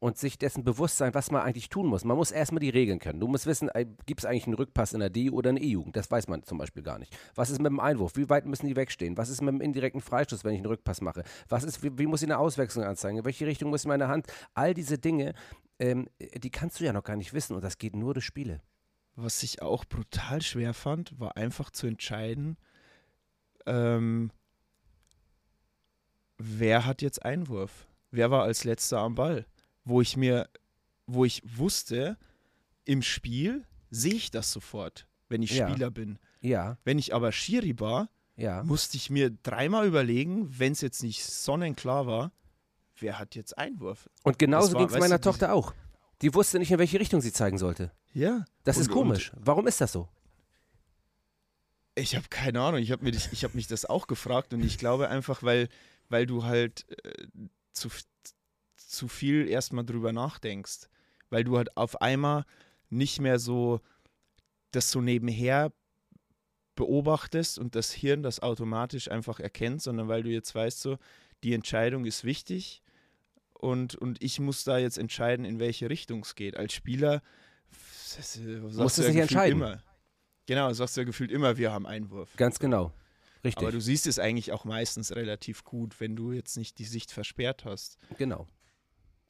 und sich dessen bewusst sein, was man eigentlich tun muss. Man muss erstmal die Regeln kennen. Du musst wissen, gibt es eigentlich einen Rückpass in der D- oder eine E-Jugend? Das weiß man zum Beispiel gar nicht. Was ist mit dem Einwurf? Wie weit müssen die wegstehen? Was ist mit dem indirekten Freistoß, wenn ich einen Rückpass mache? Was ist, wie, wie muss ich eine Auswechslung anzeigen? In welche Richtung muss ich meine Hand? All diese Dinge, ähm, die kannst du ja noch gar nicht wissen und das geht nur durch Spiele. was ich auch brutal schwer fand, war einfach zu entscheiden, ähm, wer hat jetzt Einwurf? Wer war als letzter am Ball? Wo ich mir, wo ich wusste, im Spiel sehe ich das sofort, wenn ich Ja. Spieler bin. Ja, Wenn ich aber Schiri war, ja. musste ich mir dreimal überlegen, wenn es jetzt nicht sonnenklar war, wer hat jetzt Einwurf? Und genauso ging es meiner du, Tochter auch. Die wusste nicht, in welche Richtung sie zeigen sollte. Ja. Das Und- ist komisch. Warum ist das so? Ich habe keine Ahnung. Ich habe habe mich das auch gefragt und ich glaube einfach, weil, weil du halt äh, zu, zu viel erstmal drüber nachdenkst, weil du halt auf einmal nicht mehr so das so nebenher beobachtest und das Hirn das automatisch einfach erkennt, sondern weil du jetzt weißt, so, die Entscheidung ist wichtig und, und ich muss da jetzt entscheiden, in welche Richtung es geht. Als Spieler das, musst du ja nicht entscheiden. Immer. Genau, sagst du ja gefühlt immer, wir haben Einwurf. Ganz genau. Richtig. Aber du siehst es eigentlich auch meistens relativ gut, wenn du jetzt nicht die Sicht versperrt hast. Genau.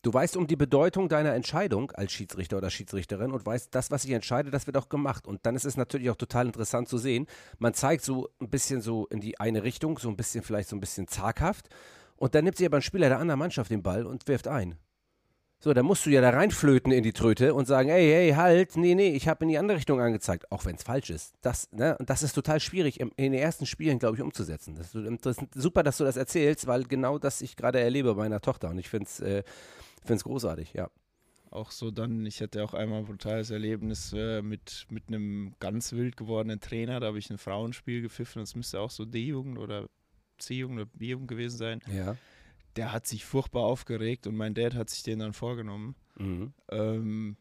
Du weißt um die Bedeutung deiner Entscheidung als Schiedsrichter oder Schiedsrichterin und weißt, das, was ich entscheide, das wird auch gemacht. Und dann ist es natürlich auch total interessant zu sehen. Man zeigt so ein bisschen so in die eine Richtung, so ein bisschen vielleicht so ein bisschen zaghaft. Und dann nimmt sich aber ein Spieler der anderen Mannschaft den Ball und wirft ein. So, dann musst du ja da reinflöten in die Tröte und sagen, ey, hey, halt, nee, nee, ich habe in die andere Richtung angezeigt, auch wenn es falsch ist. Das, ne, das ist total schwierig im, in den ersten Spielen, glaube ich, umzusetzen. Das, das, ist super, dass du das erzählst, weil genau das ich gerade erlebe bei meiner Tochter und ich finde es äh, großartig, ja. Auch so dann, ich hatte auch einmal ein brutales Erlebnis äh, mit, mit einem ganz wild gewordenen Trainer, da habe ich ein Frauenspiel gepfiffen, das müsste auch so D-Jugend oder C-Jugend oder B-Jugend gewesen sein. Ja der hat sich furchtbar aufgeregt und mein Dad hat sich den dann vorgenommen. Mhm. Ähm,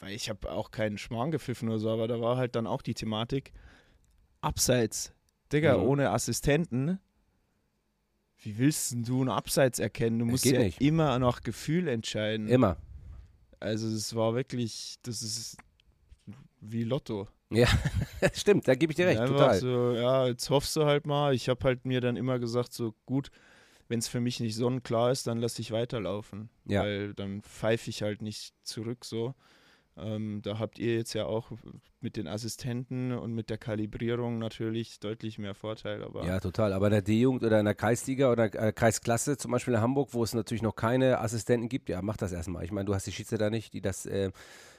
weil ich habe auch keinen Schmarrn gepfiffen oder so, aber da war halt dann auch die Thematik, abseits, Digga, mhm. ohne Assistenten, wie willst du ein Abseits erkennen? Du musst ja nicht. immer nach Gefühl entscheiden. Immer. Also es war wirklich, das ist wie Lotto. Ja, stimmt, da gebe ich dir recht, total. So, ja, jetzt hoffst du halt mal. Ich habe halt mir dann immer gesagt, so gut, wenn es für mich nicht sonnenklar ist, dann lasse ich weiterlaufen. Ja. Weil dann pfeife ich halt nicht zurück so. Ähm, da habt ihr jetzt ja auch mit den Assistenten und mit der Kalibrierung natürlich deutlich mehr Vorteil. Aber ja, total. Aber in der D-Jugend oder in der Kreisliga oder äh, Kreisklasse, zum Beispiel in Hamburg, wo es natürlich noch keine Assistenten gibt, ja, mach das erstmal. Ich meine, du hast die Schiedsrichter nicht, die das äh,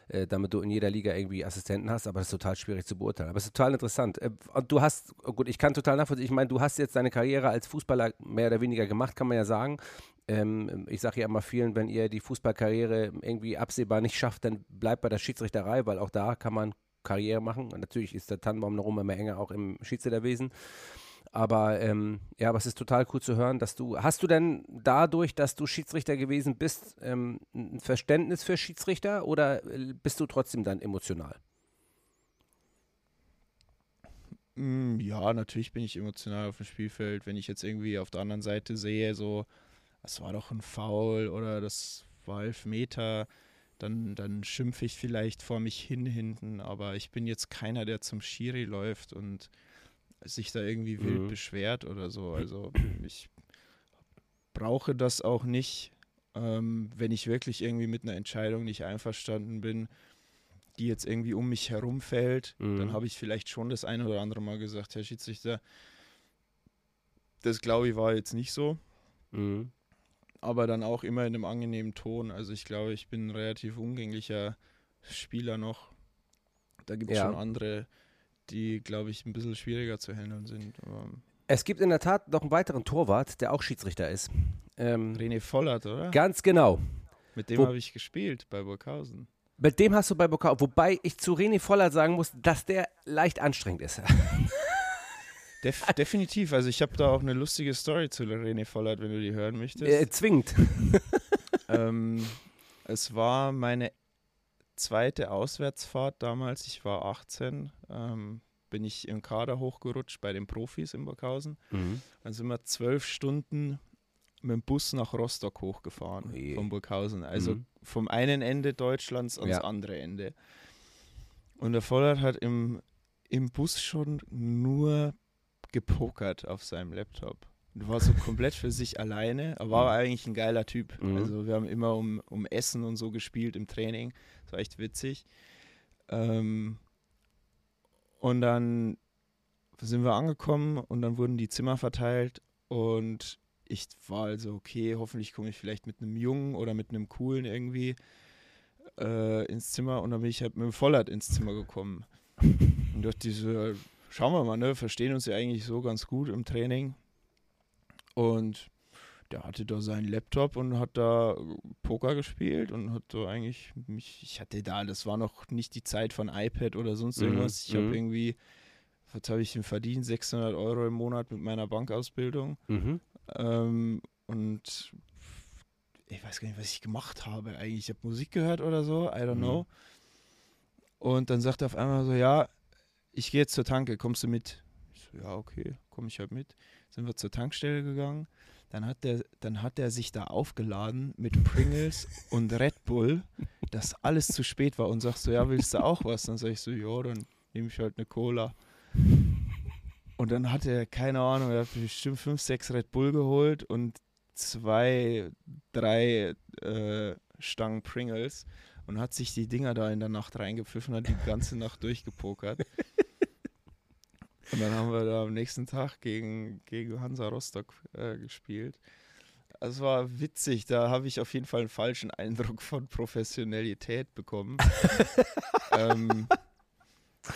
äh, damit du in jeder Liga irgendwie Assistenten hast, aber das ist total schwierig zu beurteilen. Aber es ist total interessant. Äh, und du hast, gut, ich kann total nachvollziehen, ich meine, du hast jetzt deine Karriere als Fußballer mehr oder weniger gemacht, kann man ja sagen. Ähm, ich sage ja immer vielen, wenn ihr die Fußballkarriere irgendwie absehbar nicht schafft, dann bleibt bei der Schiedsrichterei, weil auch da kann man Karriere machen. Und natürlich ist der Tannenbaum noch immer enger auch im Schiedsrichterwesen. Aber ähm, ja, aber es ist total cool zu hören, dass du, hast du denn dadurch, dass du Schiedsrichter gewesen bist, ähm, ein Verständnis für Schiedsrichter oder äh, bist du trotzdem dann emotional? Mm, ja, natürlich bin ich emotional auf dem Spielfeld, wenn ich jetzt irgendwie auf der anderen Seite sehe, so, das war doch ein Foul oder das war elf Meter, dann, dann schimpfe ich vielleicht vor mich hin hinten, aber ich bin jetzt keiner, der zum Schiri läuft und sich da irgendwie wild mhm. beschwert oder so. Also ich brauche das auch nicht, ähm, wenn ich wirklich irgendwie mit einer Entscheidung nicht einverstanden bin, die jetzt irgendwie um mich herum fällt, mhm. dann habe ich vielleicht schon das eine oder andere Mal gesagt, Herr Schiedsrichter, das glaube ich war jetzt nicht so. Mhm. Aber dann auch immer in einem angenehmen Ton. Also ich glaube, ich bin ein relativ umgänglicher Spieler noch. Da gibt es ja. schon andere, die, glaube ich, ein bisschen schwieriger zu handeln sind. Es gibt in der Tat noch einen weiteren Torwart, der auch Schiedsrichter ist. Ähm, René Vollert, oder? Ganz genau. Mit dem habe ich gespielt bei Burghausen. Mit dem hast du bei Burghausen, wobei ich zu René Vollert sagen muss, dass der leicht anstrengend ist. Def definitiv, also ich habe da auch eine lustige Story zu René Vollert, wenn du die hören möchtest. Äh, zwingend. ähm, es war meine zweite Auswärtsfahrt damals, ich war 18, ähm, bin ich im Kader hochgerutscht bei den Profis in Burghausen. Mhm. Dann sind wir zwölf Stunden mit dem Bus nach Rostock hochgefahren Oje. von Burghausen. Also mhm. vom einen Ende Deutschlands ans ja. andere Ende. Und der Vollert hat im, im Bus schon nur gepokert auf seinem Laptop war so komplett für sich alleine, Er war mhm. eigentlich ein geiler Typ. Mhm. Also wir haben immer um, um Essen und so gespielt im Training. Das war echt witzig. Ähm, und dann sind wir angekommen und dann wurden die Zimmer verteilt und ich war also, okay, hoffentlich komme ich vielleicht mit einem Jungen oder mit einem Coolen irgendwie äh, ins Zimmer und dann bin ich halt mit dem Vollert ins Zimmer gekommen. Und dachte so, schauen wir mal, ne, verstehen uns ja eigentlich so ganz gut im Training. Und der hatte da seinen Laptop und hat da Poker gespielt und hat so eigentlich mich, ich hatte da, das war noch nicht die Zeit von iPad oder sonst mhm, irgendwas. Ich habe mhm. irgendwie, was habe ich denn verdient? 600 Euro im Monat mit meiner Bankausbildung. Mhm. Ähm, und ich weiß gar nicht, was ich gemacht habe eigentlich. Ich habe Musik gehört oder so, I don't mhm. know. Und dann sagt er auf einmal so, ja, ich gehe jetzt zur Tanke, kommst du mit? Ich so, ja, okay, komme ich halt mit. Sind wir zur Tankstelle gegangen. Dann hat der, dann hat er sich da aufgeladen mit Pringles und Red Bull, dass alles zu spät war und sagst so, ja, willst du auch was? Dann sag ich so, ja, dann nehme ich halt eine Cola. Und dann hat er, keine Ahnung, er hat bestimmt fünf, sechs Red Bull geholt und zwei, drei äh, Stangen Pringles und hat sich die Dinger da in der Nacht reingepfiffen und hat die ganze Nacht durchgepokert. Und dann haben wir da am nächsten Tag gegen, gegen Hansa Rostock äh, gespielt. Es war witzig, da habe ich auf jeden Fall einen falschen Eindruck von Professionalität bekommen. ähm,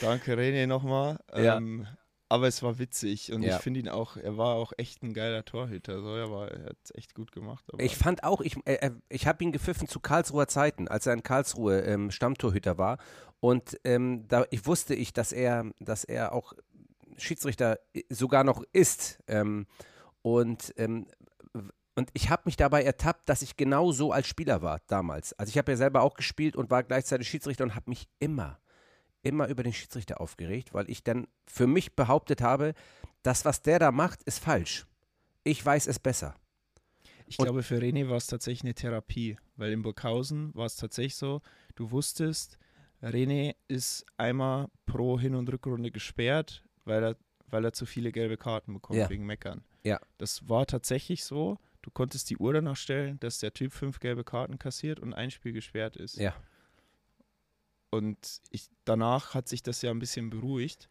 danke René nochmal. Ähm, ja. Aber es war witzig und ja. ich finde ihn auch, er war auch echt ein geiler Torhüter. So, er, war, er hat es echt gut gemacht. ich fand auch, ich, äh, ich habe ihn gepfiffen zu Karlsruher Zeiten, als er in Karlsruhe ähm, Stammtorhüter war. Und ähm, da ich wusste ich, dass er, dass er auch Schiedsrichter äh, sogar noch ist. Ähm, und, ähm, und ich habe mich dabei ertappt, dass ich genau so als Spieler war damals. Also ich habe ja selber auch gespielt und war gleichzeitig Schiedsrichter und habe mich immer, immer über den Schiedsrichter aufgeregt, weil ich dann für mich behauptet habe, das, was der da macht, ist falsch. Ich weiß es besser. Ich und glaube, für René war es tatsächlich eine Therapie, weil in Burghausen war es tatsächlich so, du wusstest, René ist einmal pro Hin- und Rückrunde gesperrt, weil er, weil er zu viele gelbe Karten bekommt ja. wegen Meckern. Ja. Das war tatsächlich so. Du konntest die Uhr danach stellen, dass der Typ fünf gelbe Karten kassiert und ein Spiel gesperrt ist. Ja. Und ich, danach hat sich das ja ein bisschen beruhigt.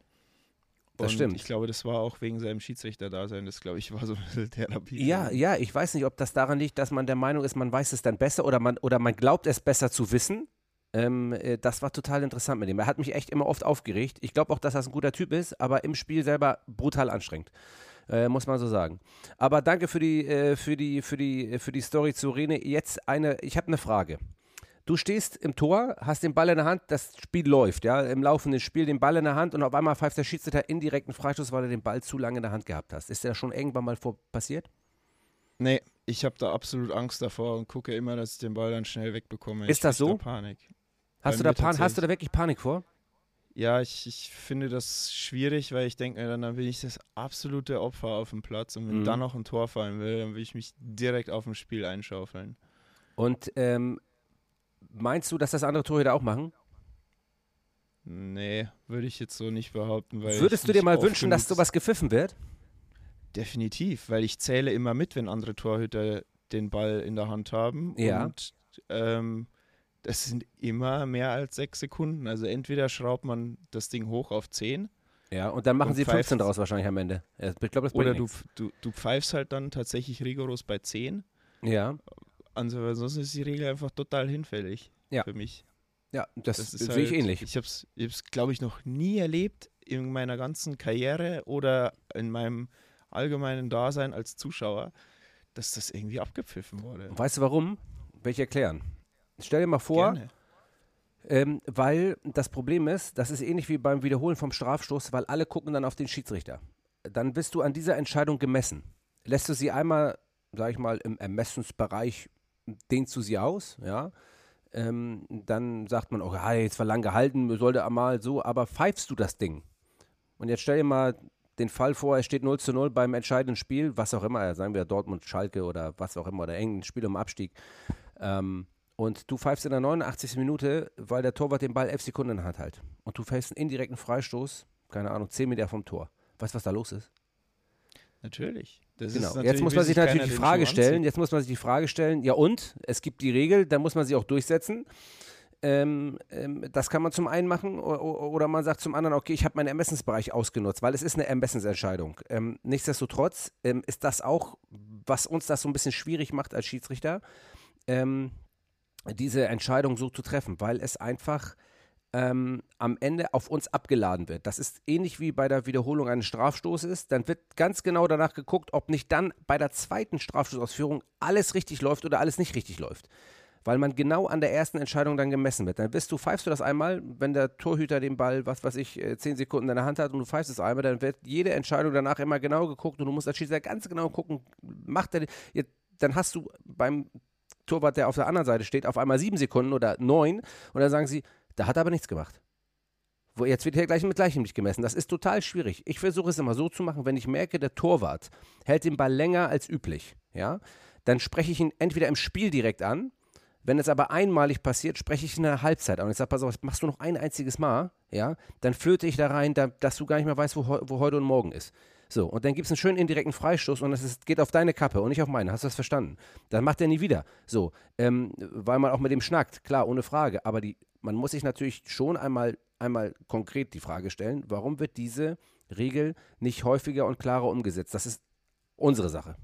Das stimmt. Ich glaube, das war auch wegen seinem Schiedsrichter-Dasein. Das, glaube ich, war so eine Therapie. Ja, ja, ich weiß nicht, ob das daran liegt, dass man der Meinung ist, man weiß es dann besser oder man, oder man glaubt es besser zu wissen. Ähm, äh, das war total interessant mit ihm. Er hat mich echt immer oft aufgeregt. Ich glaube auch, dass das ein guter Typ ist, aber im Spiel selber brutal anstrengend. Äh, muss man so sagen. Aber danke für die, äh, für die, für die, für die Story zu Rene. Jetzt eine, ich habe eine Frage. Du stehst im Tor, hast den Ball in der Hand, das Spiel läuft, ja, im laufenden Spiel den Ball in der Hand und auf einmal pfeift der Schiedsrichter indirekten Freistoß, weil du den Ball zu lange in der Hand gehabt hast. Ist der schon irgendwann mal vor passiert? Nee, ich habe da absolut Angst davor und gucke immer, dass ich den Ball dann schnell wegbekomme. Ist ich das so? Da Panik. Hast du, da Pan hast du da wirklich Panik vor? Ja, ich, ich finde das schwierig, weil ich denke, dann, bin ich das absolute Opfer auf dem Platz und wenn mhm. dann noch ein Tor fallen will, dann will ich mich direkt auf dem Spiel einschaufeln. Und ähm, meinst du, dass das andere Torhüter auch machen? Nee, würde ich jetzt so nicht behaupten. Würdest du dir mal wünschen, dass sowas gepfiffen wird? Definitiv, weil ich zähle immer mit, wenn andere Torhüter den Ball in der Hand haben. Ja. Und ähm, das sind immer mehr als sechs Sekunden. Also entweder schraubt man das Ding hoch auf 10. Ja, und dann machen und sie 15 draus wahrscheinlich am Ende. Ich glaub, das oder du, du, du pfeifst halt dann tatsächlich rigoros bei 10. Ja. Also sonst ist die Regel einfach total hinfällig ja. für mich. Ja, das, das sehe halt, ich ähnlich. Ich habe es, glaube ich, noch nie erlebt in meiner ganzen Karriere oder in meinem allgemeinen Dasein als Zuschauer, dass das irgendwie abgepfiffen wurde. Weißt du warum? Will ich erklären. Stell dir mal vor, ähm, weil das Problem ist, das ist ähnlich wie beim Wiederholen vom Strafstoß, weil alle gucken dann auf den Schiedsrichter. Dann bist du an dieser Entscheidung gemessen. Lässt du sie einmal, sag ich mal, im Ermessensbereich, dehnst du sie aus, ja, ähm, dann sagt man, oh, jetzt war lang gehalten, sollte mal so, aber pfeifst du das Ding? Und jetzt stell dir mal den Fall vor, es steht 0 zu 0 beim entscheidenden Spiel, was auch immer, sagen wir Dortmund, Schalke oder was auch immer, oder engen Spiel um Abstieg. Ähm, und du pfeifst in der 89. Minute, weil der Torwart den Ball 11 Sekunden in der Hand halt. Und du pfeifst einen indirekten Freistoß, keine Ahnung, 10 Meter vom Tor. Weißt du, was da los ist? Natürlich. Das genau. Natürlich, jetzt muss man sich natürlich die Frage stellen, jetzt muss man sich die Frage stellen, ja und? Es gibt die Regel, dann muss man sie auch durchsetzen. Ähm, ähm, das kann man zum einen machen oder, oder man sagt zum anderen, okay, ich habe meinen Ermessensbereich ausgenutzt, weil es ist eine Ermessensentscheidung. Ähm, nichtsdestotrotz ähm, ist das auch, was uns das so ein bisschen schwierig macht als Schiedsrichter, ähm, diese Entscheidung so zu treffen, weil es einfach ähm, am Ende auf uns abgeladen wird. Das ist ähnlich wie bei der Wiederholung eines Strafstoßes. Dann wird ganz genau danach geguckt, ob nicht dann bei der zweiten Strafstoßausführung alles richtig läuft oder alles nicht richtig läuft. Weil man genau an der ersten Entscheidung dann gemessen wird. Dann bist du, pfeifst du das einmal, wenn der Torhüter den Ball, was weiß ich, äh, zehn Sekunden in der Hand hat und du pfeifst es einmal, dann wird jede Entscheidung danach immer genau geguckt und du musst als Schiedsrichter ganz genau gucken, macht er, dann hast du beim Torwart, der auf der anderen Seite steht, auf einmal sieben Sekunden oder neun und dann sagen sie, da hat er aber nichts gemacht. Wo jetzt wird hier gleich mit gleichem Licht gemessen. Das ist total schwierig. Ich versuche es immer so zu machen, wenn ich merke, der Torwart hält den Ball länger als üblich, ja, dann spreche ich ihn entweder im Spiel direkt an. Wenn es aber einmalig passiert, spreche ich in der Halbzeit an. Und ich sage, pass auf, machst du noch ein einziges Mal, ja, dann flöte ich da rein, da, dass du gar nicht mehr weißt, wo, wo heute und morgen ist. So, und dann gibt es einen schönen indirekten Freistoß und das geht auf deine Kappe und nicht auf meine. Hast du das verstanden? Dann macht er nie wieder. So, ähm, weil man auch mit dem schnackt, klar, ohne Frage. Aber die, man muss sich natürlich schon einmal, einmal konkret die Frage stellen, warum wird diese Regel nicht häufiger und klarer umgesetzt? Das ist unsere Sache.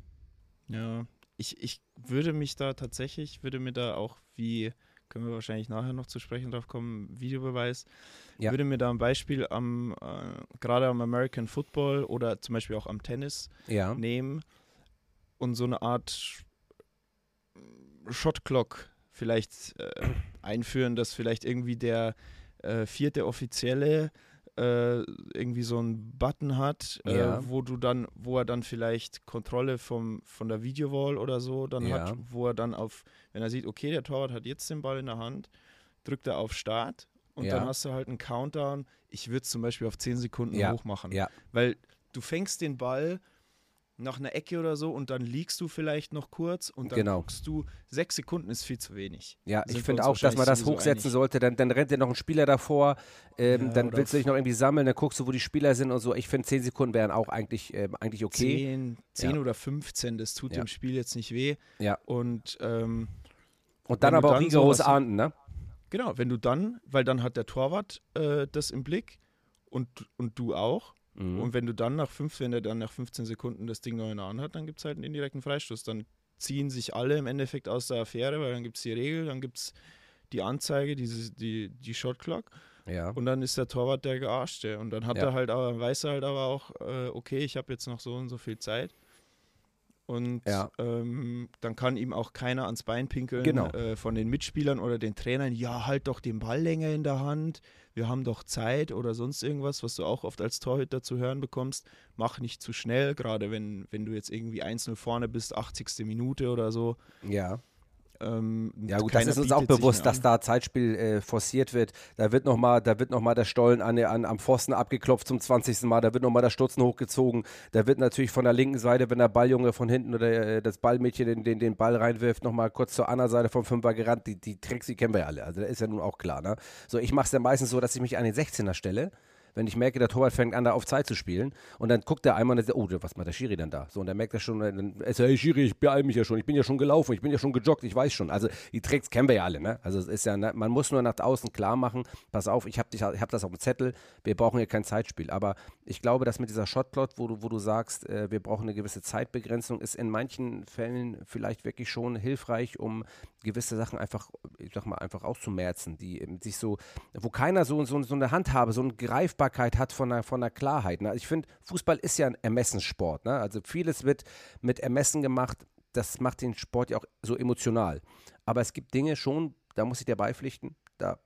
Ja, ich, ich würde mich da tatsächlich, würde mir da auch wie können wir wahrscheinlich nachher noch zu sprechen drauf kommen, Videobeweis. Ja. Würde mir da ein Beispiel am, äh, gerade am American Football oder zum Beispiel auch am Tennis ja. nehmen und so eine Art Shot Clock vielleicht äh, einführen, dass vielleicht irgendwie der äh, vierte Offizielle äh, irgendwie so einen Button hat, äh, ja. wo du dann, wo er dann vielleicht Kontrolle vom, von der Videowall oder so dann ja. hat, wo er dann auf, wenn er sieht, okay, der Torwart hat jetzt den Ball in der Hand, drückt er auf Start und ja. dann hast du halt einen Countdown. Ich würde es zum Beispiel auf 10 Sekunden hoch machen. Weil du fängst den Ball nach einer Ecke oder so und dann liegst du vielleicht noch kurz und dann genau. guckst du, sechs Sekunden ist viel zu wenig. Ja, ich finde auch, dass man das hochsetzen einig. sollte. Dann, dann rennt dir noch ein Spieler davor, ähm, ja, dann willst du dich noch irgendwie sammeln, dann guckst du, wo die Spieler sind und so. Ich finde, zehn Sekunden wären auch eigentlich, äh, eigentlich okay. Zehn, zehn ja. oder 15, das tut ja. dem Spiel jetzt nicht weh. Ja. Und, ähm, und dann aber auch rigoros ahnden, ne? Genau, wenn du dann, weil dann hat der Torwart äh, das im Blick und, und du auch. Mhm. Und wenn du dann nach fünf, wenn er dann nach 15 Sekunden das Ding noch in der Hand hat, dann gibt es halt einen indirekten Freistoß. Dann ziehen sich alle im Endeffekt aus der Affäre, weil dann gibt es die Regel, dann gibt es die Anzeige, diese, die, die Shot Clock. Ja. Und dann ist der Torwart der Gearschte. Und dann hat ja. er halt aber, weiß er halt aber auch, äh, okay, ich habe jetzt noch so und so viel Zeit. Und ja. ähm, dann kann ihm auch keiner ans Bein pinkeln genau. äh, von den Mitspielern oder den Trainern. Ja, halt doch den Ball länger in der Hand. Wir haben doch Zeit oder sonst irgendwas, was du auch oft als Torhüter zu hören bekommst. Mach nicht zu schnell, gerade wenn, wenn du jetzt irgendwie 1-0 vorne bist, 80. Minute oder so. Ja. Ähm, ja gut, das ist uns auch bewusst, dass da Zeitspiel äh, forciert wird. Da wird nochmal noch, der Stollen an, an, am Pfosten abgeklopft zum 20. Mal, da wird nochmal der Stutzen hochgezogen. Da wird natürlich von der linken Seite, wenn der Balljunge von hinten oder äh, das Ballmädchen den, den, den Ball reinwirft, nochmal kurz zur anderen Seite vom Fünfer gerannt. Die, die Tricks, die kennen wir ja alle. Also das ist ja nun auch klar. Ne? So, ich mache es ja meistens so, dass ich mich an den 16er stelle wenn ich merke, der Torwart fängt an, da auf Zeit zu spielen und dann guckt er einmal und sagt, oh, was macht der Schiri denn da? So, und dann merkt er schon, dann ist er, hey Schiri, ich beeil mich ja schon, ich bin ja schon gelaufen, ich bin ja schon gejoggt, ich weiß schon. Also die Tricks kennen wir ja alle, ne? Also es ist ja, ne? man muss nur nach außen klar machen, pass auf, ich habe hab das auf dem Zettel, wir brauchen hier kein Zeitspiel. Aber ich glaube, dass mit dieser Shotplot, wo du, wo du sagst, äh, wir brauchen eine gewisse Zeitbegrenzung, ist in manchen Fällen vielleicht wirklich schon hilfreich, um gewisse Sachen einfach, ich sag mal, einfach auszumerzen, die sich so, wo keiner so, so, so eine Handhabe, so eine Greifbarkeit hat von der, von der Klarheit. Ne? Ich finde, Fußball ist ja ein Ermessenssport. Ne? Also vieles wird mit Ermessen gemacht, das macht den Sport ja auch so emotional. Aber es gibt Dinge schon, da muss ich dir beipflichten, da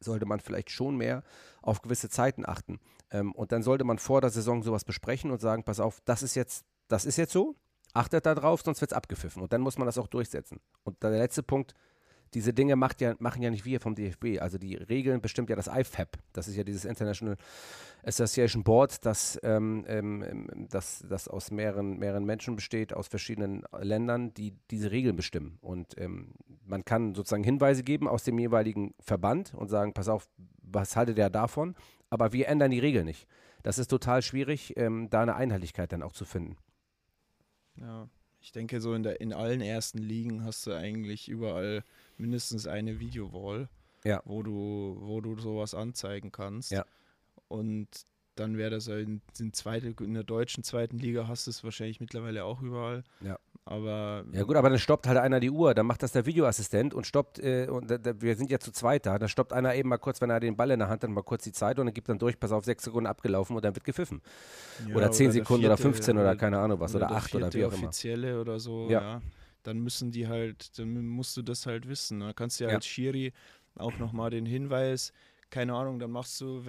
sollte man vielleicht schon mehr auf gewisse Zeiten achten. Ähm, und dann sollte man vor der Saison sowas besprechen und sagen, pass auf, das ist jetzt, das ist jetzt so, Achtet da drauf, sonst wird es abgepfiffen. Und dann muss man das auch durchsetzen. Und der letzte Punkt, diese Dinge macht ja, machen ja nicht wir vom DFB. Also die Regeln bestimmt ja das IFAB. Das ist ja dieses International Association Board, das, ähm, ähm, das, das aus mehreren, mehreren Menschen besteht, aus verschiedenen Ländern, die diese Regeln bestimmen. Und ähm, man kann sozusagen Hinweise geben aus dem jeweiligen Verband und sagen, pass auf, was haltet ihr davon? Aber wir ändern die Regeln nicht. Das ist total schwierig, ähm, da eine Einheitlichkeit dann auch zu finden. Ja, ich denke, so in, der, in allen ersten Ligen hast du eigentlich überall mindestens eine Videowall, ja. wo, du, wo du sowas anzeigen kannst. Ja. Und dann wäre das in, in, zweite, in der deutschen zweiten Liga hast du es wahrscheinlich mittlerweile auch überall. Ja. Aber ja gut, aber dann stoppt halt einer die Uhr, dann macht das der Videoassistent und stoppt, äh, und da, da, wir sind ja zu zweit da, dann stoppt einer eben mal kurz, wenn er den Ball in der Hand hat, mal kurz die Zeit und dann gibt dann durch, pass auf, sechs Sekunden abgelaufen und dann wird gepfiffen. Ja, oder zehn Sekunden vierte, oder 15 oder, oder, keine Ahnung was, oder, oder acht oder wie auch immer. Offizielle oder so, ja. ja. Dann müssen die halt, dann musst du das halt wissen. Da kannst du ja, ja. als Schiri auch nochmal den Hinweis, keine Ahnung, dann machst du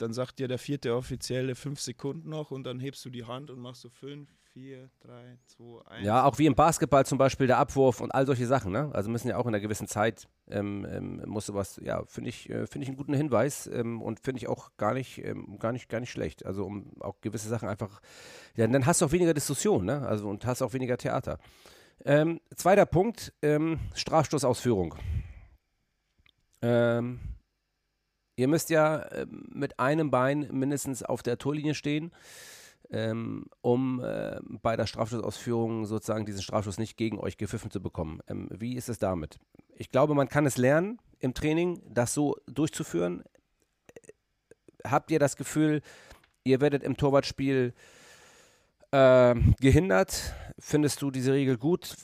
dann sagt dir der vierte Offizielle fünf Sekunden noch und dann hebst du die Hand und machst so fünf, vier, drei, zwei, eins. Ja, auch wie im Basketball zum Beispiel der Abwurf und all solche Sachen. Ne? Also müssen ja auch in einer gewissen Zeit ähm, ähm, muss sowas. Ja, finde ich äh, finde ich einen guten Hinweis ähm, und finde ich auch gar nicht ähm, gar nicht gar nicht schlecht. Also um auch gewisse Sachen einfach. Ja, dann hast du auch weniger Diskussion, ne? Also und hast auch weniger Theater. Ähm, zweiter Punkt: ähm, Strafstoßausführung. Ähm, ihr müsst ja ähm, mit einem Bein mindestens auf der Torlinie stehen, ähm, um äh, bei der Strafstoßausführung sozusagen diesen Strafstoß nicht gegen euch gepfiffen zu bekommen. Ähm, wie ist es damit? Ich glaube, man kann es lernen im Training, das so durchzuführen. Habt ihr das Gefühl, ihr werdet im Torwartspiel äh, gehindert? Findest du diese Regel gut?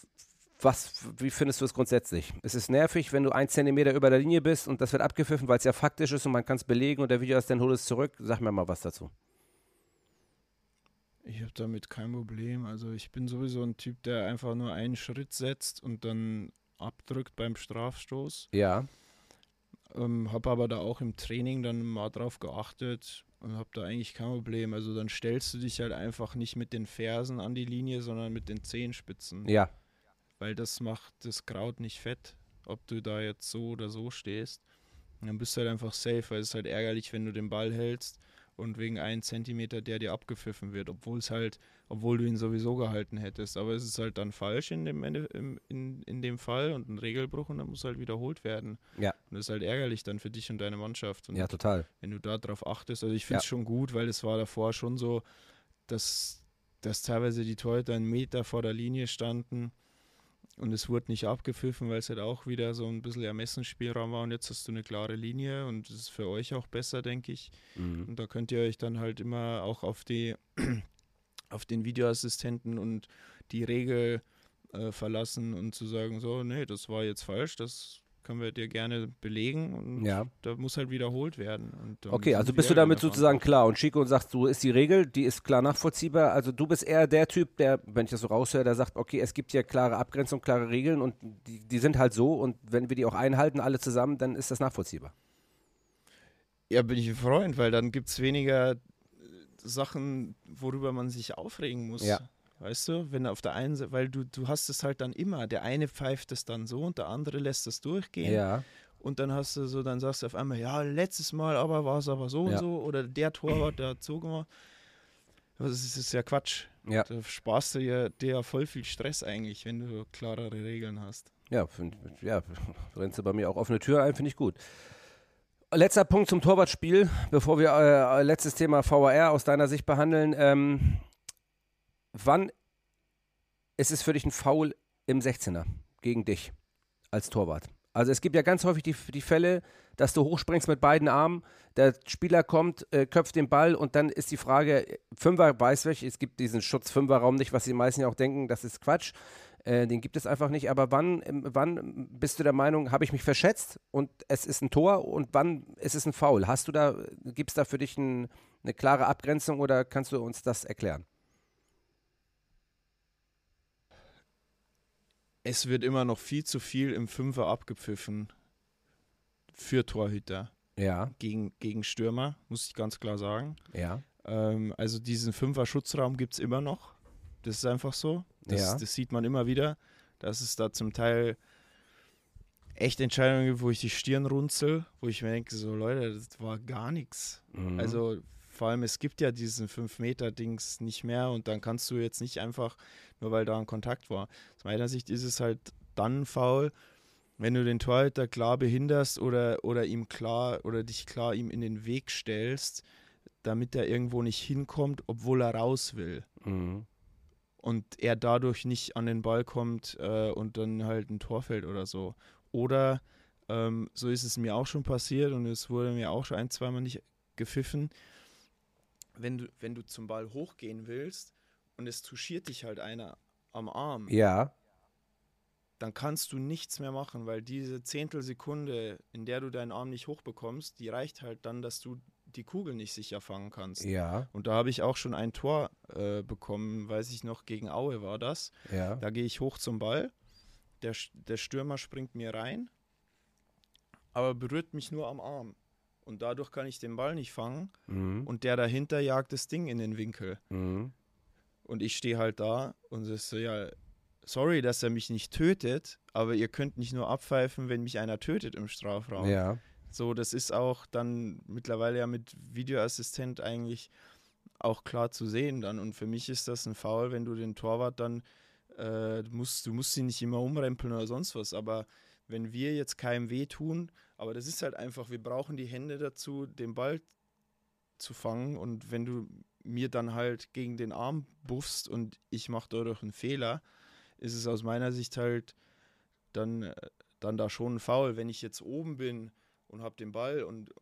Was, wie findest du es grundsätzlich? Es ist nervig, wenn du ein Zentimeter über der Linie bist und das wird abgepfiffen, weil es ja faktisch ist und man kann es belegen und der Video ist dann holt es zurück. Sag mir mal was dazu. Ich habe damit kein Problem. Also ich bin sowieso ein Typ, der einfach nur einen Schritt setzt und dann abdrückt beim Strafstoß. Ja. Ähm, habe aber da auch im Training dann mal drauf geachtet und habe da eigentlich kein Problem. Also dann stellst du dich halt einfach nicht mit den Fersen an die Linie, sondern mit den Zehenspitzen. Ja. Weil das macht das Kraut nicht fett, ob du da jetzt so oder so stehst. Und dann bist du halt einfach safe, weil es ist halt ärgerlich, wenn du den Ball hältst und wegen einen Zentimeter der dir abgepfiffen wird, obwohl es halt, obwohl du ihn sowieso gehalten hättest. Aber es ist halt dann falsch in dem, Ende, in, in, in dem Fall und ein Regelbruch und dann muss halt wiederholt werden. Ja. Und das ist halt ärgerlich dann für dich und deine Mannschaft. Und Ja, total. wenn du da drauf achtest, also ich finde es Ja. schon gut, weil es war davor schon so, dass, dass teilweise die Torhüter einen Meter vor der Linie standen und es wurde nicht abgepfiffen, weil es halt auch wieder so ein bisschen Ermessensspielraum war und jetzt hast du eine klare Linie und das ist für euch auch besser, denke ich. Mhm. Und da könnt ihr euch dann halt immer auch auf die auf den Videoassistenten und die Regel äh, verlassen und zu sagen, so, nee, das war jetzt falsch, das können wir dir gerne belegen und Ja. da muss halt wiederholt werden. Und Okay, also bist du damit davon. sozusagen klar und Chico sagt, so ist die Regel, die ist klar nachvollziehbar. Also du bist eher der Typ, der, wenn ich das so raushöre, der sagt, okay, es gibt hier klare Abgrenzung, klare Regeln und die, die sind halt so und wenn wir die auch einhalten, alle zusammen, dann ist das nachvollziehbar. Ja, bin ich ein Freund, weil dann gibt es weniger Sachen, worüber man sich aufregen muss. Ja. Weißt du, wenn auf der einen Seite, weil du, du hast es halt dann immer, der eine pfeift es dann so und der andere lässt es durchgehen. Ja. Und dann hast du so, dann sagst du auf einmal, ja, letztes Mal aber war es aber so Ja. und so. Oder der Torwart, der hat so gemacht. Das ist, das ist ja Quatsch. Ja. Da sparst du ja, dir ja voll viel Stress eigentlich, wenn du klarere Regeln hast. Ja, find, ja, rennst du bei mir auch offene Tür ein, finde ich gut. Letzter Punkt zum Torwartspiel, bevor wir äh, letztes Thema VAR aus deiner Sicht behandeln. Ähm, wann ist es für dich ein Foul im 16er gegen dich als Torwart? Also es gibt ja ganz häufig die, die Fälle, dass du hochspringst mit beiden Armen, der Spieler kommt, äh, köpft den Ball und dann ist die Frage, Fünfer weiß ich, es gibt diesen Schutz-Fünfer-Raum nicht, was die meisten ja auch denken, das ist Quatsch. Äh, den gibt es einfach nicht. Aber wann, ähm, wann bist du der Meinung, habe ich mich verschätzt und es ist ein Tor und wann ist es ein Foul? Hast du da, gibt es da für dich ein, eine klare Abgrenzung oder kannst du uns das erklären? Es wird immer noch viel zu viel im Fünfer abgepfiffen für Torhüter Ja, gegen, gegen Stürmer, muss ich ganz klar sagen. ja, Ähm, also diesen Fünfer-Schutzraum gibt es immer noch. Das ist einfach so. Das, Ja. das sieht man immer wieder, dass es da zum Teil echt Entscheidungen gibt, wo ich die Stirn runzel, wo ich mir denke, so Leute, das war gar nichts. Mhm. Also vor allem, es gibt ja diesen 5-Meter-Dings nicht mehr und dann kannst du jetzt nicht einfach, nur weil da ein Kontakt war. Aus meiner Sicht ist es halt dann faul, wenn du den Torhüter klar behinderst oder, oder ihm klar oder dich klar ihm in den Weg stellst, damit er irgendwo nicht hinkommt, obwohl er raus will. Mhm. Und er dadurch nicht an den Ball kommt äh, und dann halt ein Tor fällt oder so. Oder ähm, so ist es mir auch schon passiert und es wurde mir auch schon ein, zweimal nicht gepfiffen. Wenn du, wenn du zum Ball hochgehen willst und es touchiert dich halt einer am Arm, Ja, dann kannst du nichts mehr machen, weil diese Zehntelsekunde, in der du deinen Arm nicht hochbekommst, die reicht halt dann, dass du die Kugel nicht sicher fangen kannst. ja, Und da habe ich auch schon ein Tor äh, bekommen, weiß ich noch, gegen Aue war das. ja. Da gehe ich hoch zum Ball, der, der Stürmer springt mir rein, aber berührt mich nur am Arm. Und dadurch kann ich den Ball nicht fangen Mhm. und der dahinter jagt das Ding in den Winkel. Mhm. Und ich stehe halt da und es so, ja, sorry, dass er mich nicht tötet, aber ihr könnt nicht nur abpfeifen, wenn mich einer tötet im Strafraum. Ja. So, das ist auch dann mittlerweile ja mit Videoassistent eigentlich auch klar zu sehen dann. Und für mich ist das ein Foul, wenn du den Torwart dann, äh, musst, du musst ihn nicht immer umrempeln oder sonst was. Aber wenn wir jetzt keinem weh tun, aber das ist halt einfach, wir brauchen die Hände dazu, den Ball zu fangen. Und wenn du mir dann halt gegen den Arm buffst und ich mache dadurch einen Fehler, ist es aus meiner Sicht halt dann, äh, dann da schon ein Foul. Wenn ich jetzt oben bin und habe den Ball und,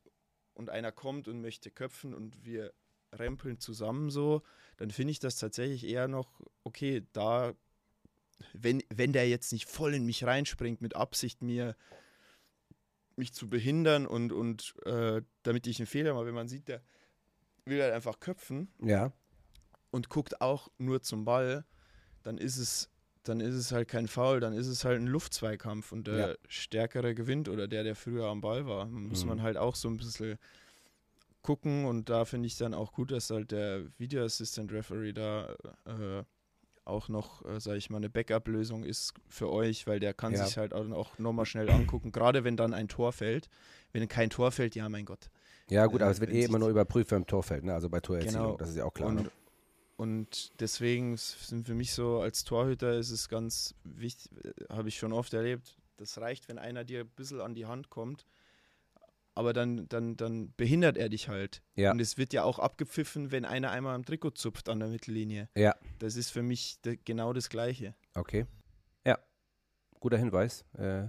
und einer kommt und möchte köpfen und wir rempeln zusammen so, dann finde ich das tatsächlich eher noch, okay, da, wenn, wenn der jetzt nicht voll in mich reinspringt, mit Absicht mir mich zu behindern und, und äh, damit ich einen Fehler mache, wenn man sieht, der will halt einfach köpfen Ja. und guckt auch nur zum Ball, dann ist es, dann ist es halt kein Foul, dann ist es halt ein Luftzweikampf und der Ja. Stärkere gewinnt oder der, der früher am Ball war. Muss Mhm. man halt auch so ein bisschen gucken und da finde ich dann auch gut, dass halt der Video Assistant Referee da äh, auch noch, äh, sage ich mal, eine Backup-Lösung ist für euch, weil der kann Ja. sich halt auch, auch nochmal schnell angucken, gerade wenn dann ein Tor fällt. Wenn kein Tor fällt, ja, mein Gott. Ja, gut, Äh, aber es wird eh immer nur überprüft, wenn im Tor fällt, ne? also bei Torerzielung, Genau. das ist ja auch klar. Und, ne? und deswegen sind für mich so als Torhüter ist es ganz wichtig, äh, habe ich schon oft erlebt, das reicht, wenn einer dir ein bisschen an die Hand kommt, aber dann, dann, dann behindert er dich halt. Ja. Und es wird ja auch abgepfiffen, wenn einer einmal am Trikot zupft an der Mittellinie. Ja. Das ist für mich genau das Gleiche. Okay. Ja, guter Hinweis. Äh,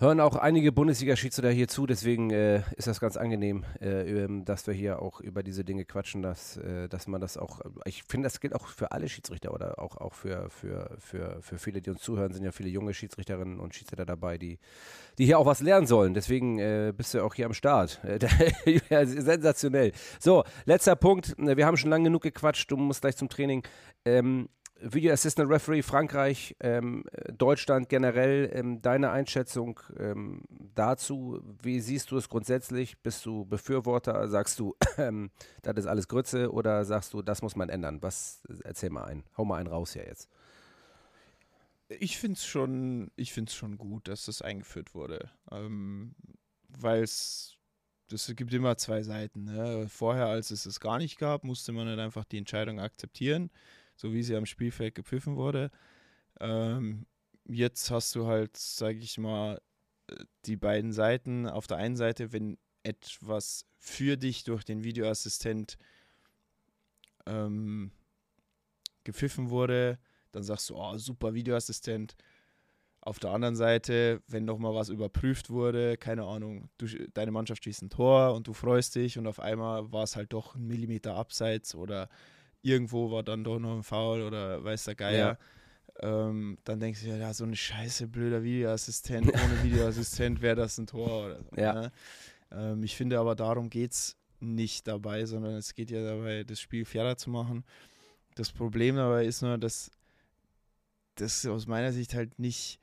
hören auch einige Bundesliga-Schiedsrichter hier zu, deswegen äh, ist das ganz angenehm, äh, ähm, dass wir hier auch über diese Dinge quatschen, dass, äh, dass man das auch, ich finde, das gilt auch für alle Schiedsrichter oder auch, auch für, für, für, für viele, die uns zuhören, sind ja viele junge Schiedsrichterinnen und Schiedsrichter dabei, die, die hier auch was lernen sollen. Deswegen äh, bist du auch hier am Start. Äh, sensationell. So, letzter Punkt. Wir haben schon lange genug gequatscht. Du musst gleich zum Training. Ähm, Video Assistant Referee Frankreich, ähm, äh, Deutschland generell, ähm, deine Einschätzung ähm, dazu, wie siehst du es grundsätzlich? Bist du Befürworter? Sagst du, ähm, das ist alles Grütze oder sagst du, das muss man ändern? Was, erzähl mal ein, hau mal einen raus hier jetzt. Ich finde es schon, schon gut, dass das eingeführt wurde. Ähm, Weil es, das gibt immer zwei Seiten. Ne? Vorher, als es es gar nicht gab, musste man halt einfach die Entscheidung akzeptieren, so wie sie am Spielfeld gepfiffen wurde. Ähm, jetzt hast du halt, sage ich mal, die beiden Seiten. Auf der einen Seite, wenn etwas für dich durch den Videoassistent ähm, gepfiffen wurde, dann sagst du, oh, super Videoassistent. Auf der anderen Seite, wenn noch mal was überprüft wurde, keine Ahnung, du, deine Mannschaft schießt ein Tor und du freust dich und auf einmal war es halt doch ein Millimeter abseits oder irgendwo war dann doch noch ein Foul oder weiß der Geier. Ähm, dann denkst du ja, so eine scheiße blöder Videoassistent, ohne Videoassistent wäre das ein Tor oder so. Ja. Ne? Ähm, ich finde aber, darum geht es nicht dabei, sondern es geht ja dabei, das Spiel fairer zu machen. Das Problem dabei ist nur, dass das aus meiner Sicht halt nicht,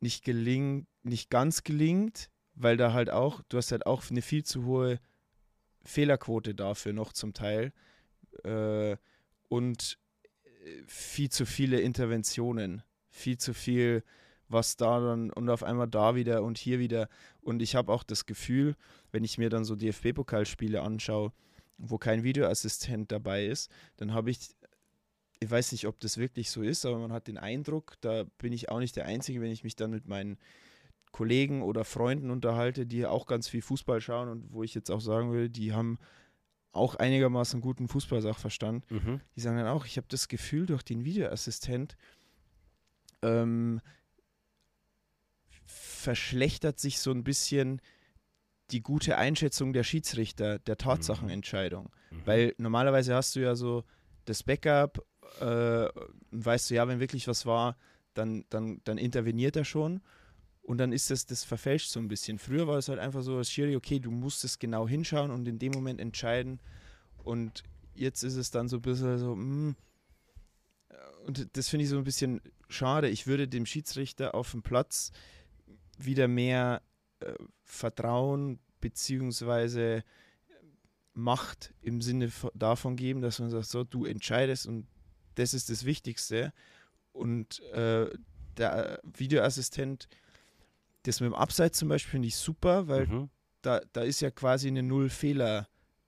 nicht gelingt, nicht ganz gelingt, weil da halt auch, du hast halt auch eine viel zu hohe Fehlerquote dafür noch zum Teil äh, und äh, viel zu viele Interventionen, viel zu viel, was da dann und auf einmal da wieder und hier wieder. Und ich habe auch das Gefühl, wenn ich mir dann so DFB-Pokalspiele anschaue, wo kein Videoassistent dabei ist, dann habe ich, ich weiß nicht, ob das wirklich so ist, aber man hat den Eindruck, da bin ich auch nicht der Einzige, wenn ich mich dann mit meinen Kollegen oder Freunden unterhalte, die auch ganz viel Fußball schauen und wo ich jetzt auch sagen würde, die haben auch einigermaßen guten Fußballsachverstand. Mhm. Die sagen dann auch, ich habe das Gefühl, durch den Videoassistent ähm, verschlechtert sich so ein bisschen die gute Einschätzung der Schiedsrichter, der Tatsachenentscheidung. Mhm. Weil normalerweise hast du ja so das Backup äh, und weißt du, ja, wenn wirklich was war, dann, dann, dann interveniert er schon. Und dann ist das, das verfälscht so ein bisschen. Früher war es halt einfach so, als Schiri, okay, du musstest genau hinschauen und in dem Moment entscheiden. Und jetzt ist es dann so ein bisschen so, mm, und das finde ich so ein bisschen schade. Ich würde dem Schiedsrichter auf dem Platz wieder mehr äh, Vertrauen beziehungsweise Macht im Sinne davon geben, dass man sagt, so, du entscheidest und das ist das Wichtigste. Und äh, der Videoassistent, das mit dem Abseits zum Beispiel finde ich super, weil mhm. da, da ist ja quasi eine Null-Fehler-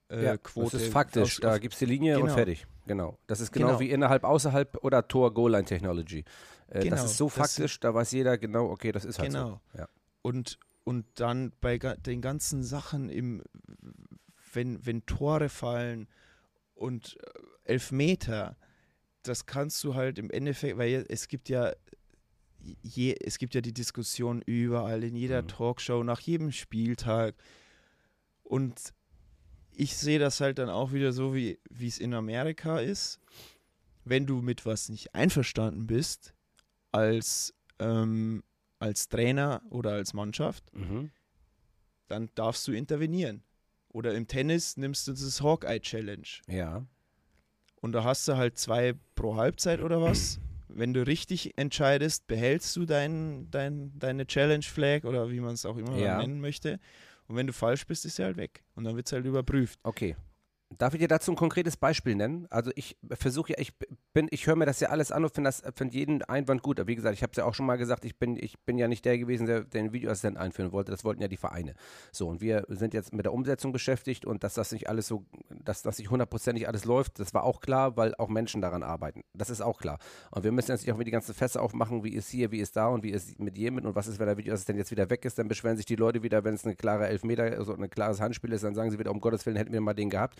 äh, ja, Quote. Das ist faktisch, aus, da gibt es die Linie genau. und fertig. Genau. Das ist genau, genau. wie innerhalb, außerhalb oder Tor-Goal-Line-Technology. Äh, genau. Das ist so faktisch, da weiß jeder genau, okay, das ist halt genau. so. Ja. Und, und dann bei den ganzen Sachen, im, wenn, wenn Tore fallen und äh, Elfmeter, das kannst du halt im Endeffekt, weil es gibt ja Je, es gibt ja die Diskussion überall, in jeder mhm. Talkshow, nach jedem Spieltag. Und ich sehe das halt dann auch wieder so, wie es in Amerika ist. Wenn du mit was nicht einverstanden bist, als, ähm, als Trainer oder als Mannschaft, mhm. dann darfst du intervenieren. Oder im Tennis nimmst du das Hawkeye Challenge. Ja. Und da hast du halt zwei pro Halbzeit oder was. Wenn du richtig entscheidest, behältst du dein, dein, deine Challenge Flag oder wie man es auch immer ja. nennen möchte. Und wenn du falsch bist, ist sie halt weg. Und dann wird es halt überprüft. Okay. Darf ich dir dazu ein konkretes Beispiel nennen? Also ich versuche ja, ich bin, ich höre mir das ja alles an und finde das jeden Einwand gut. Aber wie gesagt, ich habe es ja auch schon mal gesagt, ich bin, ich bin ja nicht der gewesen, der, der den Videoassistent einführen wollte. Das wollten ja die Vereine. So, und wir sind jetzt mit der Umsetzung beschäftigt und dass das nicht alles so, dass das nicht hundertprozentig alles läuft, das war auch klar, weil auch Menschen daran arbeiten. Das ist auch klar. Und wir müssen jetzt nicht auch wieder die ganzen Fässer aufmachen, wie ist hier, wie ist da und wie ist mit jedem und was ist, wenn der Videoassistent jetzt wieder weg ist, dann beschweren sich die Leute wieder, wenn es eine klare Elfmeter, also ein klares Handspiel ist, dann sagen sie wieder, um Gottes Willen hätten wir mal den gehabt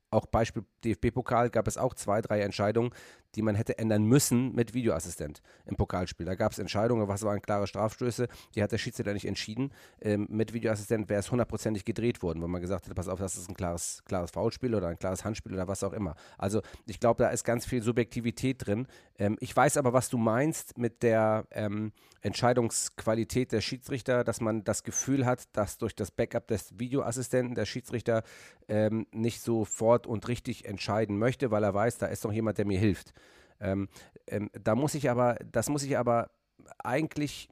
auch Beispiel DFB-Pokal gab es auch zwei, drei Entscheidungen, die man hätte ändern müssen mit Videoassistent im Pokalspiel. Da gab es Entscheidungen, was waren klare Strafstöße, die hat der Schiedsrichter nicht entschieden. Ähm, mit Videoassistent wäre es hundertprozentig gedreht worden, weil man gesagt hätte, pass auf, das ist ein klares, klares Foulspiel oder ein klares Handspiel oder was auch immer. Also ich glaube, da ist ganz viel Subjektivität drin. Ähm, ich weiß aber, was du meinst mit der ähm, Entscheidungsqualität der Schiedsrichter, dass man das Gefühl hat, dass durch das Backup des Videoassistenten der Schiedsrichter ähm, nicht sofort und richtig entscheiden möchte, weil er weiß, da ist noch jemand, der mir hilft. Ähm, ähm, da muss ich aber, das muss ich aber eigentlich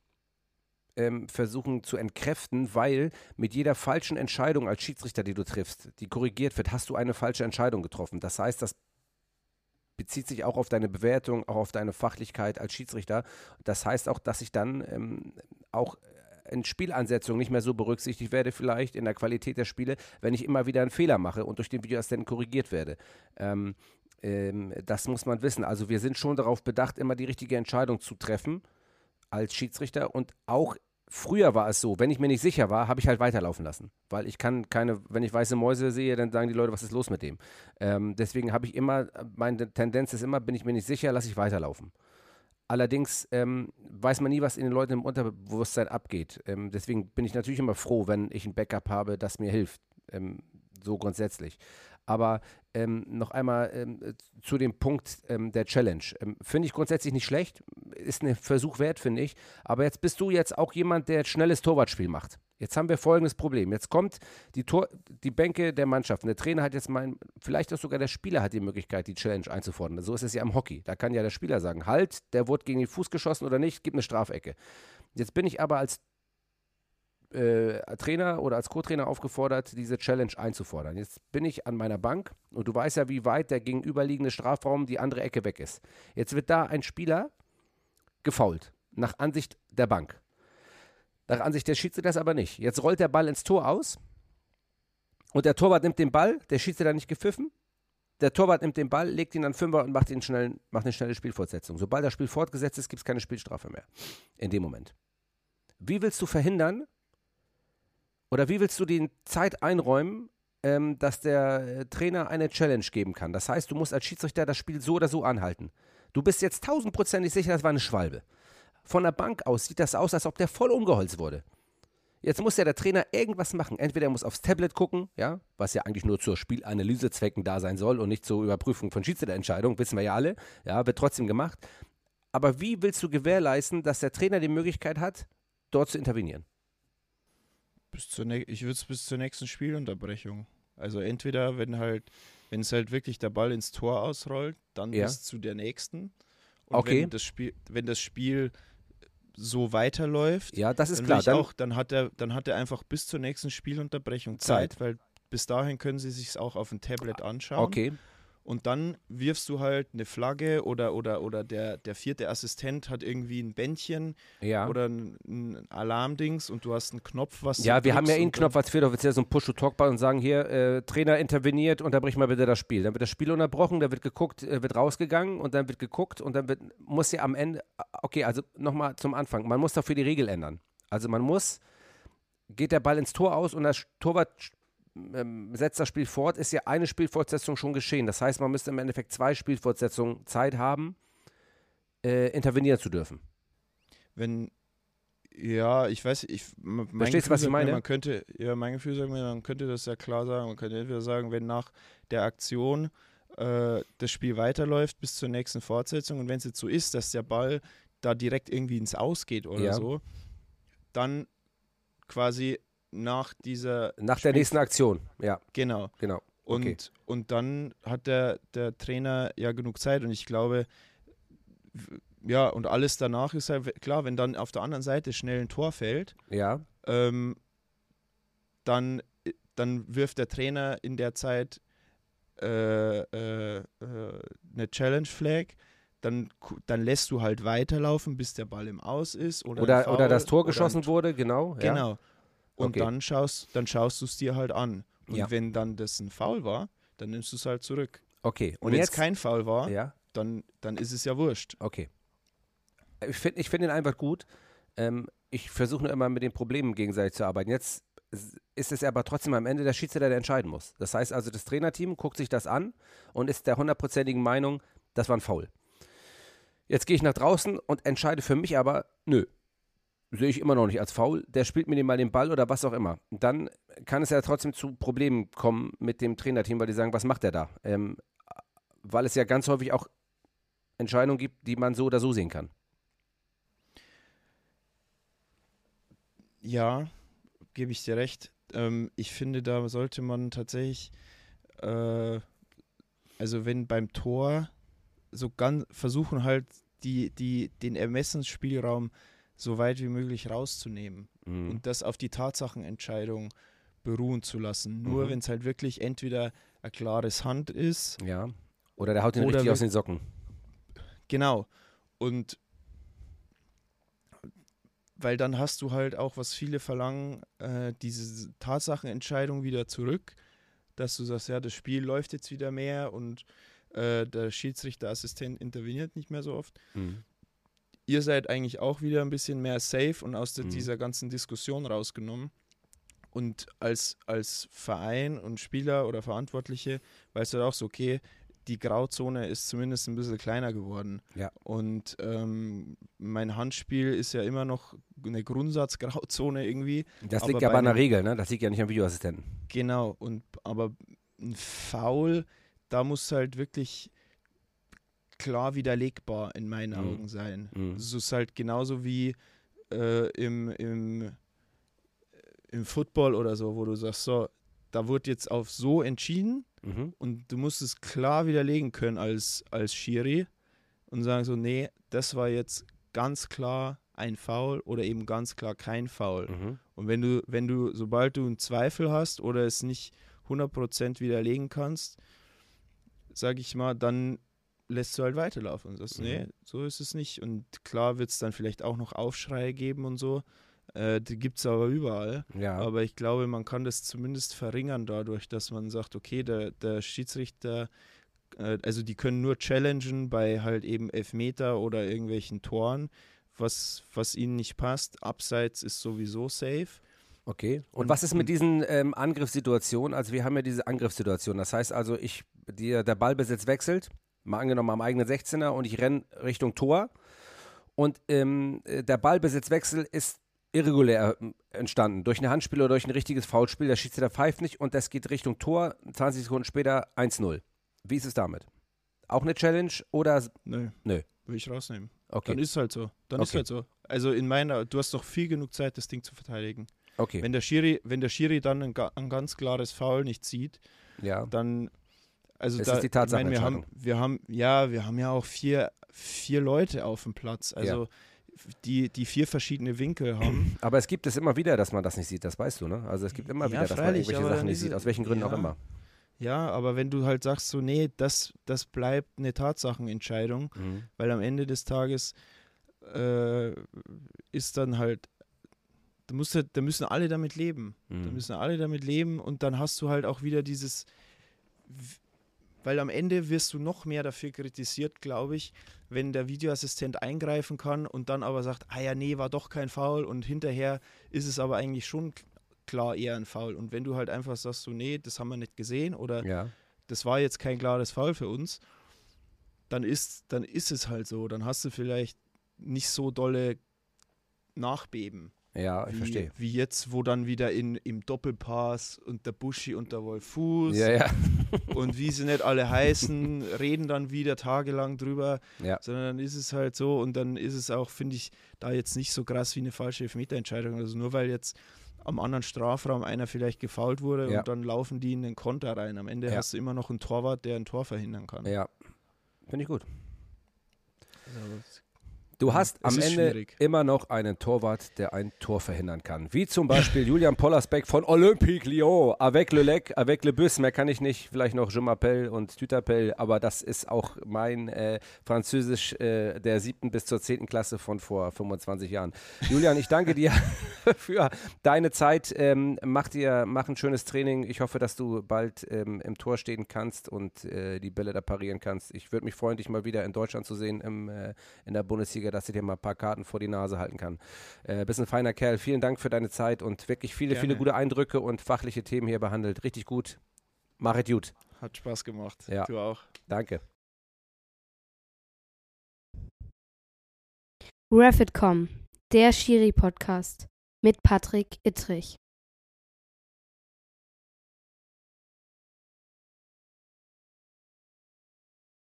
ähm, versuchen zu entkräften, weil mit jeder falschen Entscheidung als Schiedsrichter, die du triffst, die korrigiert wird, hast du eine falsche Entscheidung getroffen. Das heißt, das bezieht sich auch auf deine Bewertung, auch auf deine Fachlichkeit als Schiedsrichter. Das heißt auch, dass ich dann ähm, auch in Spielansetzungen nicht mehr so berücksichtigt werde, vielleicht in der Qualität der Spiele, wenn ich immer wieder einen Fehler mache und durch den Videoassistenten korrigiert werde. Ähm, ähm, das muss man wissen. Also wir sind schon darauf bedacht, immer die richtige Entscheidung zu treffen als Schiedsrichter und auch früher war es so, wenn ich mir nicht sicher war, habe ich halt weiterlaufen lassen. Weil ich kann keine, wenn ich weiße Mäuse sehe, dann sagen die Leute, was ist los mit dem? Ähm, deswegen habe ich immer, meine Tendenz ist immer, bin ich mir nicht sicher, lasse ich weiterlaufen. Allerdings ähm, weiß man nie, was in den Leuten im Unterbewusstsein abgeht. Ähm, deswegen bin ich natürlich immer froh, wenn ich ein Backup habe, das mir hilft. Ähm, so grundsätzlich. Aber ähm, noch einmal ähm, zu dem Punkt ähm, der Challenge. Ähm, finde ich grundsätzlich nicht schlecht, ist ein Versuch wert, finde ich. Aber jetzt bist du jetzt auch jemand, der schnelles Torwartspiel macht. Jetzt haben wir folgendes Problem. Jetzt kommt die, Tor die Bänke der Mannschaft. Der Trainer hat jetzt mal, vielleicht auch sogar der Spieler hat die Möglichkeit, die Challenge einzufordern. So ist es ja im Hockey. Da kann ja der Spieler sagen, halt, der wurde gegen den Fuß geschossen oder nicht, gib eine Strafecke. Jetzt bin ich aber als äh, Trainer oder als Co-Trainer aufgefordert, diese Challenge einzufordern. Jetzt bin ich an meiner Bank und du weißt ja, wie weit der gegenüberliegende Strafraum die andere Ecke weg ist. Jetzt wird da ein Spieler gefault, nach Ansicht der Bank. Nach Ansicht der Schiedsrichter das aber nicht. Jetzt rollt der Ball ins Tor aus und der Torwart nimmt den Ball, der Schiedsrichter nicht gepfiffen. Der Torwart nimmt den Ball, legt ihn an Fünfer und macht, ihn schnell, macht eine schnelle Spielfortsetzung. Sobald das Spiel fortgesetzt ist, gibt es keine Spielstrafe mehr. In dem Moment. Wie willst du verhindern, oder wie willst du die Zeit einräumen, ähm, dass der äh, Trainer eine Challenge geben kann? Das heißt, du musst als Schiedsrichter das Spiel so oder so anhalten. Du bist jetzt tausendprozentig sicher, das war eine Schwalbe. Von der Bank aus sieht das aus, als ob der voll umgeholzt wurde. Jetzt muss ja der Trainer irgendwas machen. Entweder er muss aufs Tablet gucken, ja, was ja eigentlich nur zur Spielanalysezwecken da sein soll und nicht zur Überprüfung von Schiedsrichterentscheidungen, wissen wir ja alle, ja, wird trotzdem gemacht. Aber wie willst du gewährleisten, dass der Trainer die Möglichkeit hat, dort zu intervenieren? Bis zur ich würde es bis zur nächsten Spielunterbrechung. Also entweder, wenn halt, wenn es halt wirklich der Ball ins Tor ausrollt, dann ja. bis zu der nächsten. Und okay. wenn das Spiel, wenn das Spiel so weiterläuft, Ja, das ist dann, klar. Dann, auch, dann, hat er, dann hat er einfach bis zur nächsten Spielunterbrechung Zeit, Zeit. weil bis dahin können sie sich auch auf dem Tablet anschauen. okay. Und dann wirfst du halt eine Flagge oder, oder, oder der, der vierte Assistent hat irgendwie ein Bändchen Ja. oder ein, ein Alarmdings und du hast einen Knopf, was Ja, wir haben ja eh einen dann- Knopf als Viertoffizier, so einen Push-to-Talk-Ball und sagen hier, äh, Trainer interveniert, unterbrich mal bitte das Spiel. Dann wird das Spiel unterbrochen, da wird geguckt, äh, wird rausgegangen und dann wird geguckt und dann wird, muss ja am Ende, okay, also nochmal zum Anfang, man muss dafür die Regel ändern. Also man muss, geht der Ball ins Tor aus und das Torwart ähm, setzt das Spiel fort, ist ja eine Spielfortsetzung schon geschehen. Das heißt, man müsste im Endeffekt zwei Spielfortsetzungen Zeit haben, äh, intervenieren zu dürfen. Wenn, ja, ich weiß, ich, mein Verstehst du, Gefühl was ich mir, meine? Man könnte, ja, mein Gefühl sagt mir, man könnte das ja klar sagen, man könnte entweder sagen, wenn nach der Aktion äh, das Spiel weiterläuft bis zur nächsten Fortsetzung und wenn es jetzt so ist, dass der Ball da direkt irgendwie ins Aus geht oder Ja. so, dann quasi nach dieser, Nach der Spiel- nächsten Aktion, ja, genau, genau. und, Okay. und dann hat der, der Trainer ja genug Zeit und ich glaube, ja, und alles danach ist halt, klar, wenn dann auf der anderen Seite schnell ein Tor fällt, Ja, ähm, dann, dann wirft der Trainer in der Zeit äh, äh, äh, eine Challenge Flag. Dann, dann lässt du halt weiterlaufen, bis der Ball im Aus ist. Oder, oder, oder das Foul Tor oder geschossen wurde, genau. Ja. Und Okay. dann schaust, dann schaust du es dir halt an. Und Ja. wenn dann das ein Foul war, dann nimmst du es halt zurück. Okay, Und, und wenn es kein Foul war, ja, dann, dann ist es ja wurscht. okay. Ich finde ich find ihn einfach gut. Ähm, ich versuche nur immer mit den Problemen gegenseitig zu arbeiten. Jetzt ist es aber trotzdem am Ende der Schiedsrichter, der entscheiden muss. Das heißt also, das Trainerteam guckt sich das an und ist der hundertprozentigen Meinung, das war ein Foul. Jetzt gehe ich nach draußen und entscheide für mich aber, nö, sehe ich immer noch nicht als faul. Der spielt mir den mal den Ball oder was auch immer. Dann kann es ja trotzdem zu Problemen kommen mit dem Trainerteam, weil die sagen, was macht der da? Ähm, weil es ja ganz häufig auch Entscheidungen gibt, die man so oder so sehen kann. Ja, gebe ich dir recht. Ähm, ich finde, da sollte man tatsächlich, äh, also wenn beim Tor so ganz versuchen halt die, die, den Ermessensspielraum so weit wie möglich rauszunehmen Mhm. und das auf die Tatsachenentscheidung beruhen zu lassen. Nur Mhm. wenn es halt wirklich entweder ein klares Hand ist, Ja. Oder der haut ihn richtig aus den Socken. Genau. Und weil dann hast du halt auch, was viele verlangen, äh, diese Tatsachenentscheidung wieder zurück, dass du sagst, ja, das Spiel läuft jetzt wieder mehr und äh, der Schiedsrichterassistent interveniert nicht mehr so oft. Mhm. Ihr seid eigentlich auch wieder ein bisschen mehr safe und aus Mhm. dieser ganzen Diskussion rausgenommen. Und als, als Verein und Spieler oder Verantwortliche weißt du halt auch so, okay, die Grauzone ist zumindest ein bisschen kleiner geworden. Ja. Und ähm, mein Handspiel ist ja immer noch eine Grundsatzgrauzone irgendwie. Das Aber liegt ja bei einer Regel, ne? Das liegt ja nicht am Videoassistenten. Genau. Und aber ein Foul, da muss halt wirklich klar widerlegbar in meinen Mhm. Augen sein. Mhm. Es ist halt genauso wie äh, im, im, im Football oder so, wo du sagst, so, da wurde jetzt auf so entschieden Mhm. und du musst es klar widerlegen können als, als Schiri und sagen so, nee, das war jetzt ganz klar ein Foul oder eben ganz klar kein Foul. Mhm. Und wenn du, wenn du, sobald du einen Zweifel hast oder es nicht 100% widerlegen kannst, sag ich mal, dann lässt du halt weiterlaufen und sagst, Mhm. nee, so ist es nicht. Und klar wird es dann vielleicht auch noch Aufschreie geben und so. Äh, die gibt es aber überall. Ja. Aber ich glaube, man kann das zumindest verringern dadurch, dass man sagt, okay, der, der Schiedsrichter, äh, also die können nur challengen bei halt eben Elfmeter oder irgendwelchen Toren, was, was ihnen nicht passt. Abseits ist sowieso safe. Okay. Und, Und- was ist mit diesen ähm, Angriffssituationen? Also wir haben ja diese Angriffssituation. Das heißt also, ich, die, der Ballbesitz wechselt, mal angenommen am eigenen 16er und ich renne Richtung Tor. Und ähm, äh, der Ballbesitzwechsel ist irregulär äh, entstanden. Durch ein Handspiel oder durch ein richtiges Foulspiel. Der Schiedsrichter pfeift nicht und das geht Richtung Tor. 20 Sekunden später 1-0. Wie ist es damit? Auch eine Challenge oder Nö. Nö. Will ich rausnehmen. okay. Dann ist es halt so. Dann ist Okay. halt so. Also in meiner, du hast doch viel genug Zeit, das Ding zu verteidigen. okay. Wenn der Schiri, wenn der Schiri dann ein, ein ganz klares Foul nicht sieht, ja. dann also Es da, ist die ich meine, wir haben, wir haben, ja, wir haben ja auch vier, vier Leute auf dem Platz. Also die, die vier verschiedene Winkel haben. Aber es gibt es immer wieder, dass man das nicht sieht, das weißt du, ne? Also es gibt immer Ja, wieder, dass man irgendwelche Sachen nicht sieht, aus welchen Gründen auch ja. immer. Ja, aber wenn du halt sagst, so, nee, das, das bleibt eine Tatsachenentscheidung, Mhm. weil am Ende des Tages äh, ist dann halt, da, musst du, da müssen alle damit leben. Da Mhm. müssen alle damit leben und dann hast du halt auch wieder dieses, weil am Ende wirst du noch mehr dafür kritisiert, glaube ich, wenn der Videoassistent eingreifen kann und dann aber sagt, ah ja, nee, war doch kein Foul und hinterher ist es aber eigentlich schon klar eher ein Foul. Und wenn du halt einfach sagst, so, nee, das haben wir nicht gesehen oder Ja. das war jetzt kein klares Foul für uns, dann ist, dann ist es halt so. Dann hast du vielleicht nicht so dolle Nachbeben. Ja, ich wie, verstehe. Wie jetzt, wo dann wieder in, im Doppelpass und der Buschi und der Wolf Fuß Ja, ja. und wie sie nicht alle heißen, reden dann wieder tagelang drüber, Ja. sondern dann ist es halt so und dann ist es auch, finde ich, da jetzt nicht so krass wie eine falsche Elfmeterentscheidung. Also nur weil jetzt am anderen Strafraum einer vielleicht gefault wurde Ja. und dann laufen die in den Konter rein. Am Ende Ja. hast du immer noch einen Torwart, der ein Tor verhindern kann. Ja. Finde ich gut. Also, Du hast Es am Ende schwierig. immer noch einen Torwart, der ein Tor verhindern kann. Wie zum Beispiel Julian Pollersbeck von Olympique Lyon. Avec le Lec, avec le Bus. Mehr kann ich nicht. Vielleicht noch Je m'appelle und Tutapel. Aber das ist auch mein äh, Französisch äh, der siebten bis zur zehnten Klasse von vor 25 Jahren. Julian, ich danke dir für deine Zeit. Ähm, mach dir, mach ein schönes Training. Ich hoffe, dass du bald ähm, im Tor stehen kannst und äh, die Bälle da parieren kannst. Ich würde mich freuen, dich mal wieder in Deutschland zu sehen im, äh, in der Bundesliga, dass ich dir mal ein paar Karten vor die Nase halten kann. Äh, bist ein feiner Kerl. Vielen Dank für deine Zeit und wirklich viele, viele Gerne. gute Eindrücke und fachliche Themen hier behandelt. Richtig gut. Mach es gut. Hat Spaß gemacht. Ja. Du auch. Danke. Refit.com, der Schiri-Podcast mit Patrick Ittrich.